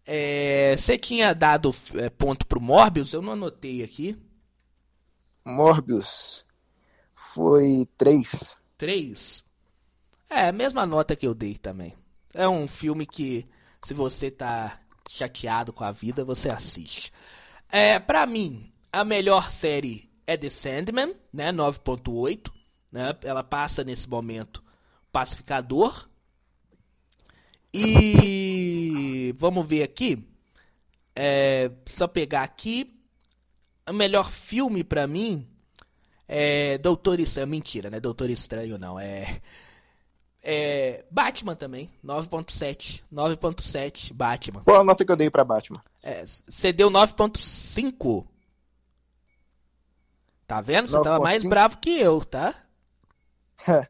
É, você tinha dado é, ponto pro Morbius? Eu não anotei aqui. Morbius foi 3. 3? É, mesma nota que eu dei também. É um filme que, se você tá chateado com a vida, você assiste. É, pra mim, a melhor série é The Sandman, né? 9.8. Né? Ela passa nesse momento Pacificador. E vamos ver aqui. É, só pegar aqui. O melhor filme para mim é Doutor Estranho. Mentira, né? Doutor Estranho não. É. É. Batman também. 9.7. 9.7. Batman. Qual a nota que eu dei pra Batman? É, você deu 9.5. Tá vendo? Você tava mais bravo que eu, tá?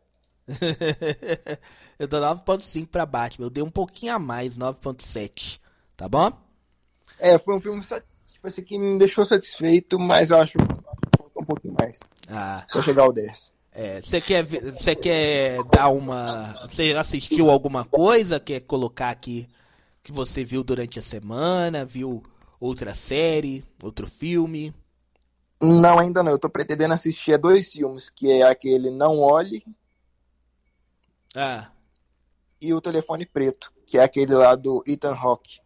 eu dou 9.5 pra Batman. Eu dei um pouquinho a mais, 9.7. Tá bom? É, foi um filme tipo assim, que me deixou satisfeito, mas eu acho pouquinho mais. Ah. Pra chegar ao 10. É, você quer, você quer dar uma. Você assistiu alguma coisa? Quer colocar aqui que você viu durante a semana? Viu outra série? Outro filme? Não, ainda não. Eu tô pretendendo assistir a dois filmes, que é aquele Não Olhe. Ah. E o Telefone Preto, que é aquele lá do Ethan Hawke.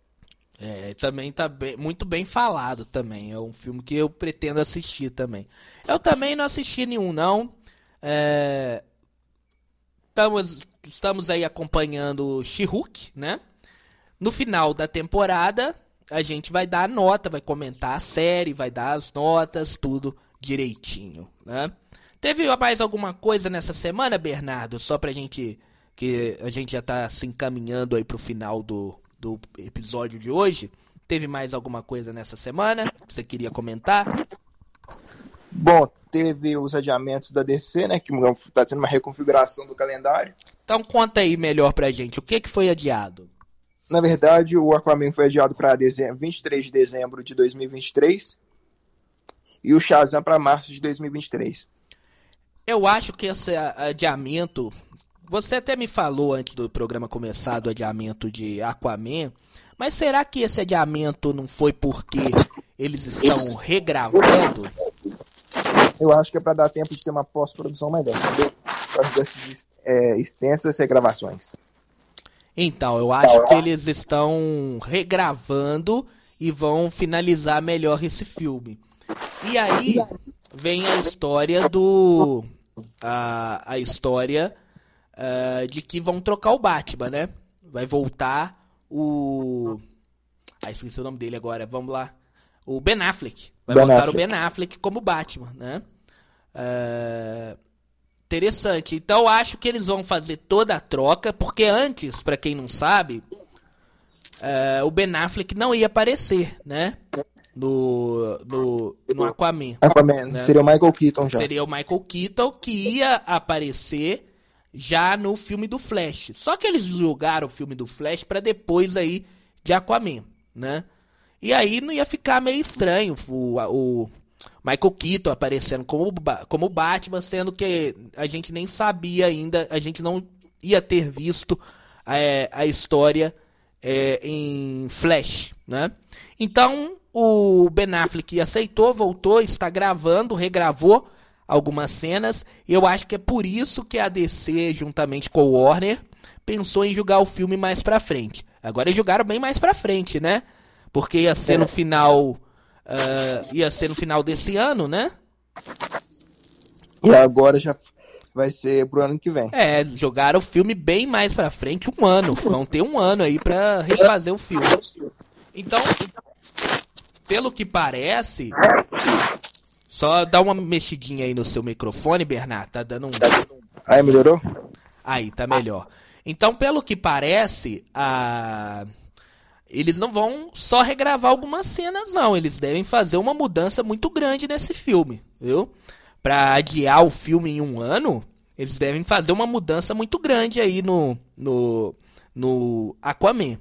É, também tá bem, muito bem falado também. É um filme que eu pretendo assistir também. Eu também não assisti nenhum, não. É... Estamos, estamos aí acompanhando She-Hulk, né? No final da temporada, a gente vai dar a nota, vai comentar a série, vai dar as notas, tudo direitinho, né? Teve mais alguma coisa nessa semana, Bernardo? Só pra gente que a gente já tá se encaminhando aí pro final do, do episódio de hoje. Teve mais alguma coisa nessa semana que você queria comentar? Bom, teve os adiamentos da DC, né? Que está sendo uma reconfiguração do calendário. Então conta aí melhor pra gente. O que, que foi adiado? Na verdade, o Aquaman foi adiado para 23 de dezembro de 2023 e o Shazam para março de 2023. Eu acho que esse adiamento você até me falou antes do programa começar do adiamento de Aquaman, mas será que esse adiamento não foi porque eles estão regravando? Eu acho que é para dar tempo de ter uma pós-produção melhor? Por dessas é, extensas regravações. Então, eu acho que eles estão regravando e vão finalizar melhor esse filme. E aí vem a história do. A, a história uh, de que vão trocar o Batman, né? Vai voltar o. Ah, esqueci o nome dele agora, vamos lá. O Ben Affleck. Vai ben voltar Affleck. o Ben Affleck como Batman, né? Uh, interessante. Então acho que eles vão fazer toda a troca, porque antes, para quem não sabe, uh, o Ben Affleck não ia aparecer, né? No, no, no Aquaman. Aquaman, né? seria o Michael Keaton já. Seria o Michael Keaton que ia aparecer já no filme do Flash. Só que eles jogaram o filme do Flash para depois aí de Aquaman, né? E aí não ia ficar meio estranho o, o, Michael Keaton aparecendo como, como Batman, sendo que a gente nem sabia ainda, a gente não ia ter visto é, a história é, em Flash, né? Então o Ben Affleck aceitou, voltou, está gravando, regravou algumas cenas. E eu acho que é por isso que a DC, juntamente com o Warner, pensou em jogar o filme mais pra frente. Agora eles jogaram bem mais pra frente, né? Porque ia ser no é. final. Uh, ia ser no final desse ano, né? E agora já vai ser pro ano que vem. É, jogaram o filme bem mais pra frente, um ano. Vão ter um ano aí pra refazer o filme. Então, pelo que parece. Só dá uma mexidinha aí no seu microfone, Bernardo. Tá dando um. Aí, melhorou? Aí, tá melhor. Então, pelo que parece, a. Eles não vão só regravar algumas cenas, não. Eles devem fazer uma mudança muito grande nesse filme, viu? Pra adiar o filme em um ano, eles devem fazer uma mudança muito grande aí no, no, no Aquaman.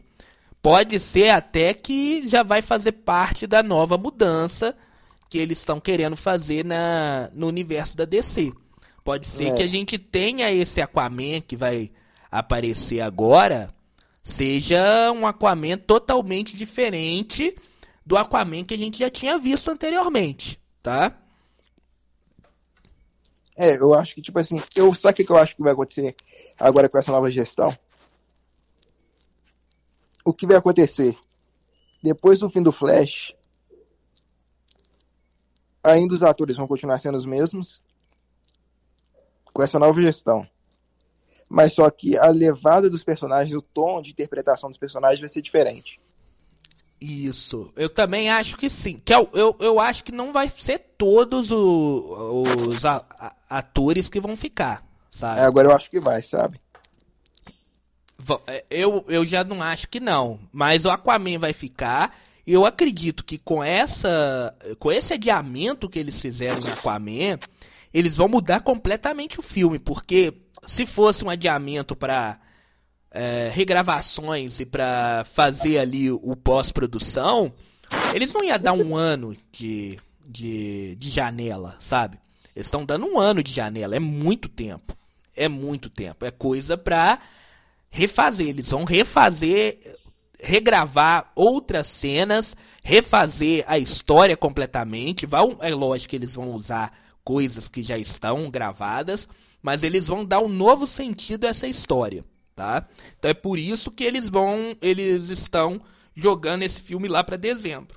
Pode ser até que já vai fazer parte da nova mudança que eles estão querendo fazer na, no universo da DC. Pode ser é. que a gente tenha esse Aquaman que vai aparecer agora, seja um Aquaman totalmente diferente do Aquaman que a gente já tinha visto anteriormente, tá? É, eu acho que, tipo assim, eu sabe o que eu acho que vai acontecer agora com essa nova gestão? o que vai acontecer? Depois do fim do Flash, ainda os atores vão continuar sendo os mesmos com essa nova gestão. Mas só que a levada dos personagens, o tom de interpretação dos personagens vai ser diferente. Isso, eu também acho que sim. Que eu, eu, eu acho que não vai ser todos o, os a, a, atores que vão ficar, sabe? É, agora eu acho que vai, sabe? É, eu, eu já não acho que não. Mas o Aquaman vai ficar. Eu acredito que com essa. Com esse adiamento que eles fizeram no Aquaman, eles vão mudar completamente o filme. Porque se fosse um adiamento para é, regravações e para fazer ali o pós-produção, eles não iam dar um ano de, de, de janela, sabe? Eles estão dando um ano de janela. É muito tempo. É muito tempo. É coisa pra refazer. Eles vão refazer, regravar outras cenas, refazer a história completamente. Vão, é lógico que eles vão usar coisas que já estão gravadas, mas eles vão dar um novo sentido a essa história, tá? Então é por isso que eles vão, eles estão jogando esse filme lá para dezembro.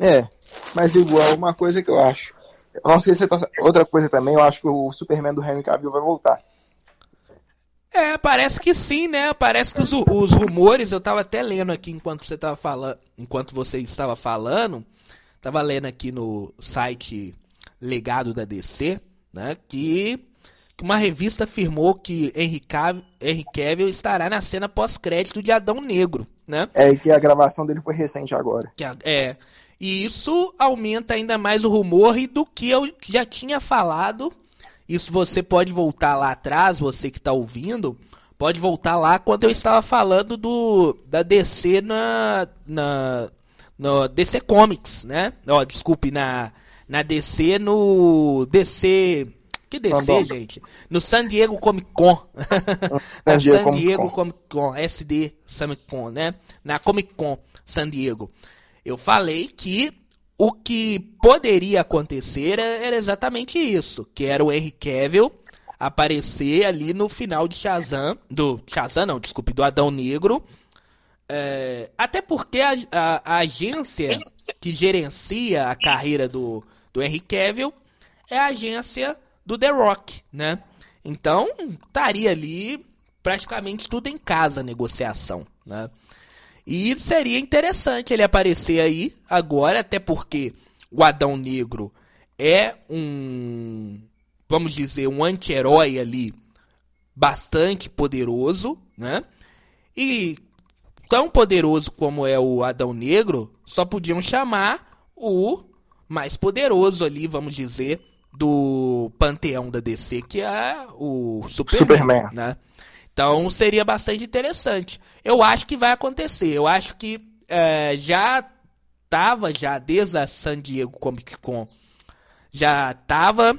É, mas igual uma coisa que eu acho. Eu não sei se tá... outra coisa também, eu acho que o Superman do Henry Cavill vai voltar. É, parece que sim, né? Parece que os, os rumores, eu tava até lendo aqui enquanto você tava falando, enquanto você estava falando, tava lendo aqui no site Legado da DC, né, que, que uma revista afirmou que Henry Cavill, Henry Cavill estará na cena pós-crédito de Adão Negro, né? É, e que a gravação dele foi recente agora. É, e isso aumenta ainda mais o rumor e do que eu já tinha falado isso você pode voltar lá atrás, você que está ouvindo, pode voltar lá quando eu estava falando do da DC na na no DC Comics, né? Ó, oh, desculpe, na na DC no DC que DC, gente? No San Diego Comic Con. Diego, San Diego Comic Con, SD Comic Con, né? Na Comic Con San Diego. Eu falei que o que poderia acontecer é, era exatamente isso, que era o Henry Cavill aparecer ali no final de Shazam, do Shazam não, desculpe, do Adão Negro, é, até porque a, a, a, agência que gerencia a carreira do, do Henry Cavill é a agência do The Rock, né? Então, estaria ali praticamente tudo em casa negociação, né? E seria interessante ele aparecer aí agora, até porque o Adão Negro é um, vamos dizer, um anti-herói ali bastante poderoso, né? E tão poderoso como é o Adão Negro, só podiam chamar o mais poderoso ali, vamos dizer, do panteão da DC, que é o Superman, Superman. né? Então seria bastante interessante. Eu acho que vai acontecer. Eu acho que é, já tava já desde a San Diego Comic Con, já tava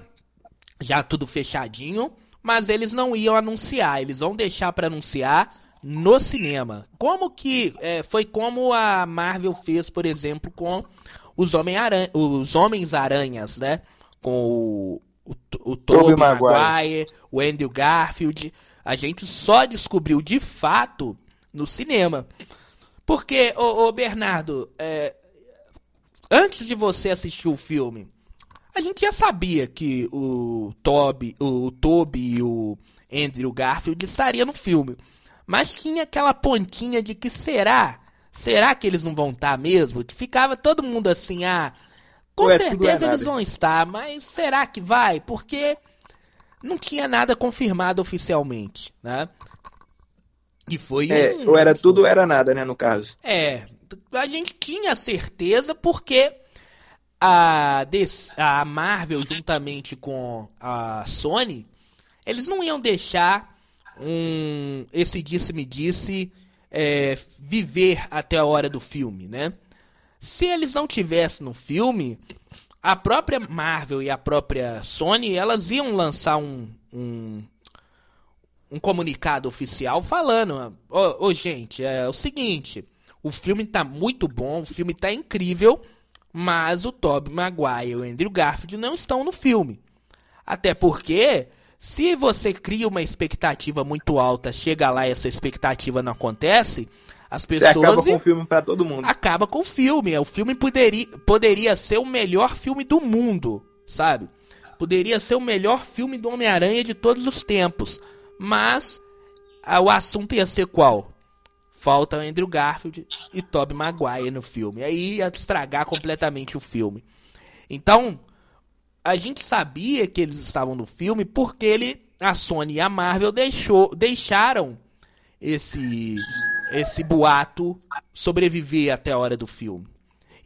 já tudo fechadinho, mas eles não iam anunciar, eles vão deixar para anunciar no cinema. Como que é, foi como a Marvel fez, por exemplo, com os, Homem -Aranha, os Homens Aranhas, né? Com o, o, o Tobey Maguire. Maguire, o Andrew Garfield. A gente só descobriu de fato no cinema. Porque, ô, ô Bernardo, é, antes de você assistir o filme, a gente já sabia que o Toby, o Toby e o Andrew Garfield estariam no filme. Mas tinha aquela pontinha de que será? Será que eles não vão estar mesmo? Que ficava todo mundo assim, ah, com é certeza eles vão estar, mas será que vai? Porque não tinha nada confirmado oficialmente, né? E foi é, um... ou era tudo ou era nada, né, no caso. É, a gente tinha certeza porque a, a Marvel juntamente com a Sony, eles não iam deixar um esse disse-me disse é, viver até a hora do filme, né? Se eles não tivessem no filme, a própria Marvel e a própria Sony, elas iam lançar um, um, um comunicado oficial falando, ô oh, oh, gente, é o seguinte, o filme tá muito bom, o filme tá incrível, mas o Tobey Maguire e o Andrew Garfield não estão no filme. Até porque se você cria uma expectativa muito alta, chega lá e essa expectativa não acontece, as pessoas. Você acaba com o filme para todo mundo. Acaba com o filme. O filme poderia, poderia ser o melhor filme do mundo, sabe? Poderia ser o melhor filme do Homem-Aranha de todos os tempos. Mas o assunto ia ser qual? Falta Andrew Garfield e Tobey Maguire no filme. Aí ia estragar completamente o filme. Então, a gente sabia que eles estavam no filme porque ele, a Sony e a Marvel deixou, deixaram esse esse boato sobreviver até a hora do filme.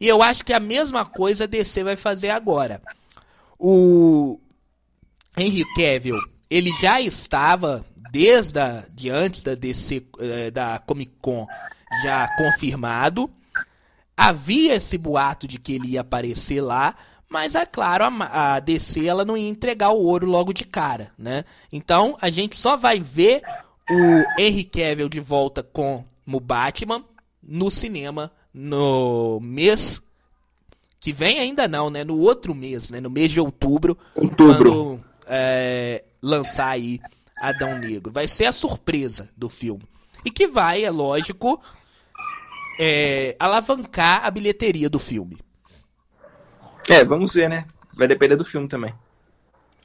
E eu acho que a mesma coisa a DC vai fazer agora. O Henry Cavill, ele já estava desde a, de antes da DC eh, da Comic Con já confirmado. Havia esse boato de que ele ia aparecer lá, mas é claro, a, a DC ela não ia entregar o ouro logo de cara, né? Então a gente só vai ver o Henry Cavill de volta com o Batman no cinema no mês que vem ainda não, né? No outro mês, né? No mês de outubro, outubro. quando é, lançar aí Adão Negro. Vai ser a surpresa do filme. E que vai, é lógico, é, alavancar a bilheteria do filme. É, vamos ver, né? Vai depender do filme também.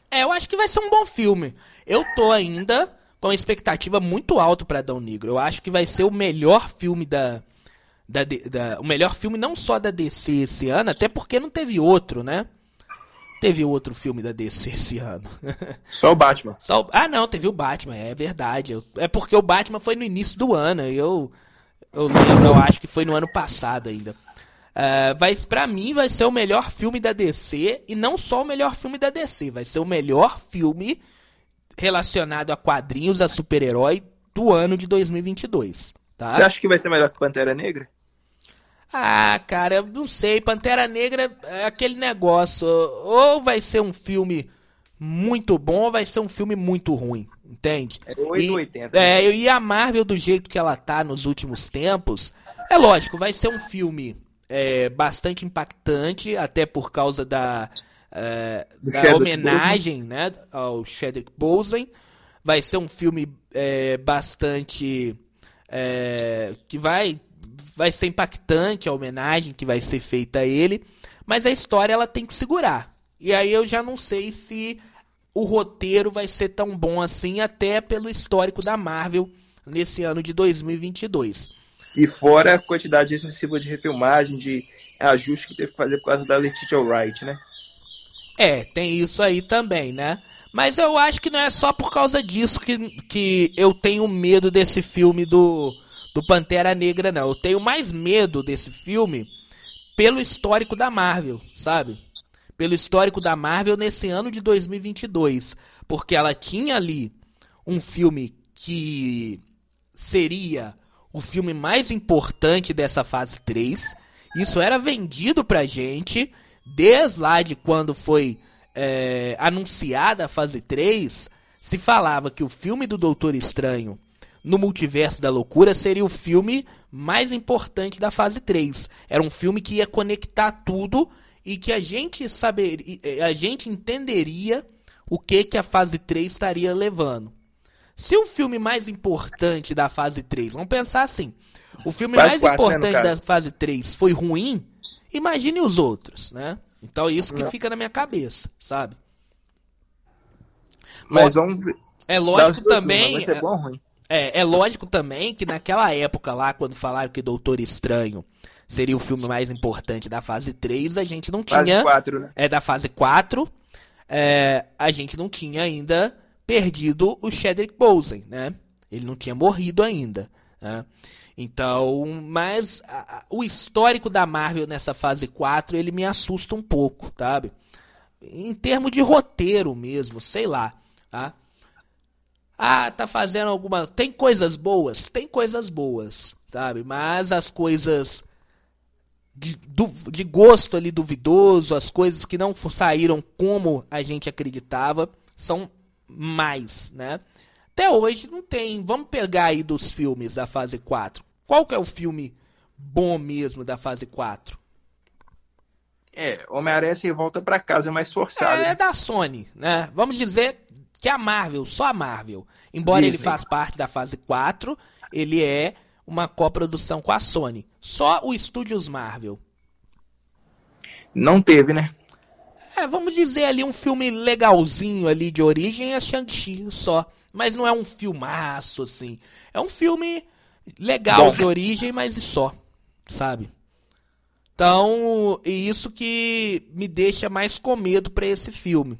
É, eu acho que vai ser um bom filme. Eu tô ainda com uma expectativa muito alta para Adão Negro. Eu acho que vai ser o melhor filme da, da, da, o melhor filme não só da DC esse ano, até porque não teve outro, né? Teve outro filme da DC esse ano. Só o Batman. Só o... Ah, não, teve o Batman, é verdade. Eu... É porque o Batman foi no início do ano. Eu eu lembro, eu acho que foi no ano passado ainda. Uh, vai, pra mim, vai ser o melhor filme da DC. E não só o melhor filme da DC, vai ser o melhor filme relacionado a quadrinhos, a super-herói do ano de 2022. Tá? Você acha que vai ser melhor que Pantera Negra? Ah, cara, eu não sei. Pantera Negra é aquele negócio. Ou vai ser um filme muito bom, ou vai ser um filme muito ruim. Entende? É 880. E, né? é, e a Marvel, do jeito que ela tá nos últimos tempos, é lógico, vai ser um filme é, bastante impactante, até por causa da, é, da homenagem né, ao Chadwick Boseman. Vai ser um filme é, bastante. É, que vai, vai ser impactante a homenagem que vai ser feita a ele, mas a história ela tem que segurar. E aí eu já não sei se o roteiro vai ser tão bom assim, até pelo histórico da Marvel nesse ano de 2022. E fora a quantidade excessiva de refilmagem, de ajuste que teve que fazer por causa da Letitia Wright, né? É, tem isso aí também, né? Mas eu acho que não é só por causa disso que, que eu tenho medo desse filme do, do Pantera Negra, não. Eu tenho mais medo desse filme pelo histórico da Marvel, sabe? Pelo histórico da Marvel nesse ano de 2022. Porque ela tinha ali um filme que seria o filme mais importante dessa fase 3, Isso era vendido pra gente desde lá de quando foi é, anunciada a fase 3. Se falava que o filme do Doutor Estranho no Multiverso da Loucura seria o filme mais importante da fase 3. Era um filme que ia conectar tudo e que a gente saberia, a gente entenderia o que que a fase 3 estaria levando. Se o filme mais importante da fase 3, vamos pensar assim, o filme mais 4, né, importante né, da fase 3 foi ruim, imagine os outros, né? Então é isso que fica na minha cabeça, sabe? Mas vamos ver. É lógico também. Vai ser bom? É, é lógico também que naquela época lá, quando falaram que Doutor Estranho seria o filme mais importante da fase 3, a gente não tinha. Fase 4, né? É da fase 4. É, a gente não tinha ainda perdido o Chadwick Boseman, né? Ele não tinha morrido ainda. Né? Então, mas a, a, o histórico da Marvel nessa fase 4, ele me assusta um pouco, sabe? Em termos de roteiro mesmo, sei lá, tá? Ah, tá fazendo alguma. Tem coisas boas? Tem coisas boas, sabe? Mas as coisas de, de gosto ali duvidoso, as coisas que não saíram como a gente acreditava, são mais, né? Até hoje não tem. Vamos pegar aí dos filmes da fase 4. Qual que é o filme bom mesmo da fase 4? É, Homem-Aranha sem volta para casa é mais forçado. É, é da Sony, né? Vamos dizer que a Marvel, só a Marvel, embora Disney. ele faz parte da fase 4, ele é uma coprodução com a Sony. Só o Estúdios Marvel. Não teve, né? É, vamos dizer ali um filme legalzinho ali de origem é Shang-Chi só. Mas não é um filmaço, assim. É um filme legal Bom. de origem, mas e só. Sabe? Então, e isso que me deixa mais com medo para esse filme.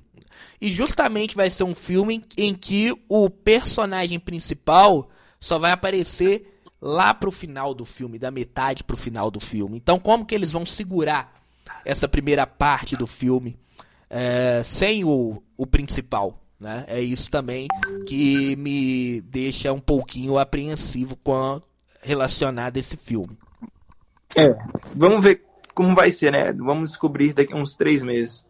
E justamente vai ser um filme em que o personagem principal só vai aparecer lá pro final do filme, da metade pro final do filme. Então, como que eles vão segurar essa primeira parte do filme é, sem o, o principal? Né? É isso também que me deixa um pouquinho apreensivo com relacionado a esse filme. É, vamos ver como vai ser, né? Vamos descobrir daqui a uns três meses.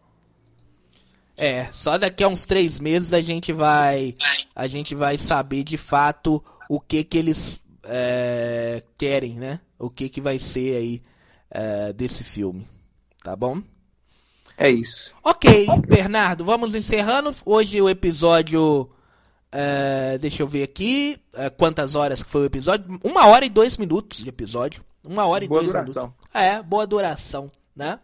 É, só daqui a uns três meses a gente vai a gente vai saber de fato o que que eles é, querem, né? O que que vai ser aí é, desse filme, tá bom? É isso. Ok, Bernardo, vamos encerrando. Hoje o episódio. É, deixa eu ver aqui. É, quantas horas que foi o episódio? Uma hora e dois minutos de episódio. Uma hora e boa dois duração. minutos. É, boa duração, né?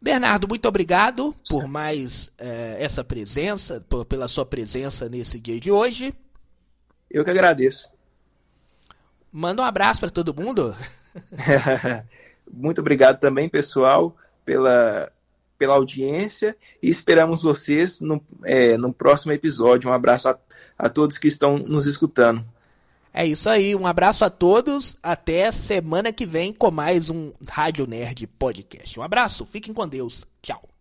Bernardo, muito obrigado por mais é, essa presença, por, pela sua presença nesse dia de hoje. Eu que agradeço. Manda um abraço para todo mundo. muito obrigado também, pessoal, pela, pela audiência e esperamos vocês no, é, no próximo episódio. Um abraço a, a todos que estão nos escutando. É isso aí, um abraço a todos, até semana que vem com mais um Rádio Nerd Podcast. Um abraço, fiquem com Deus, tchau.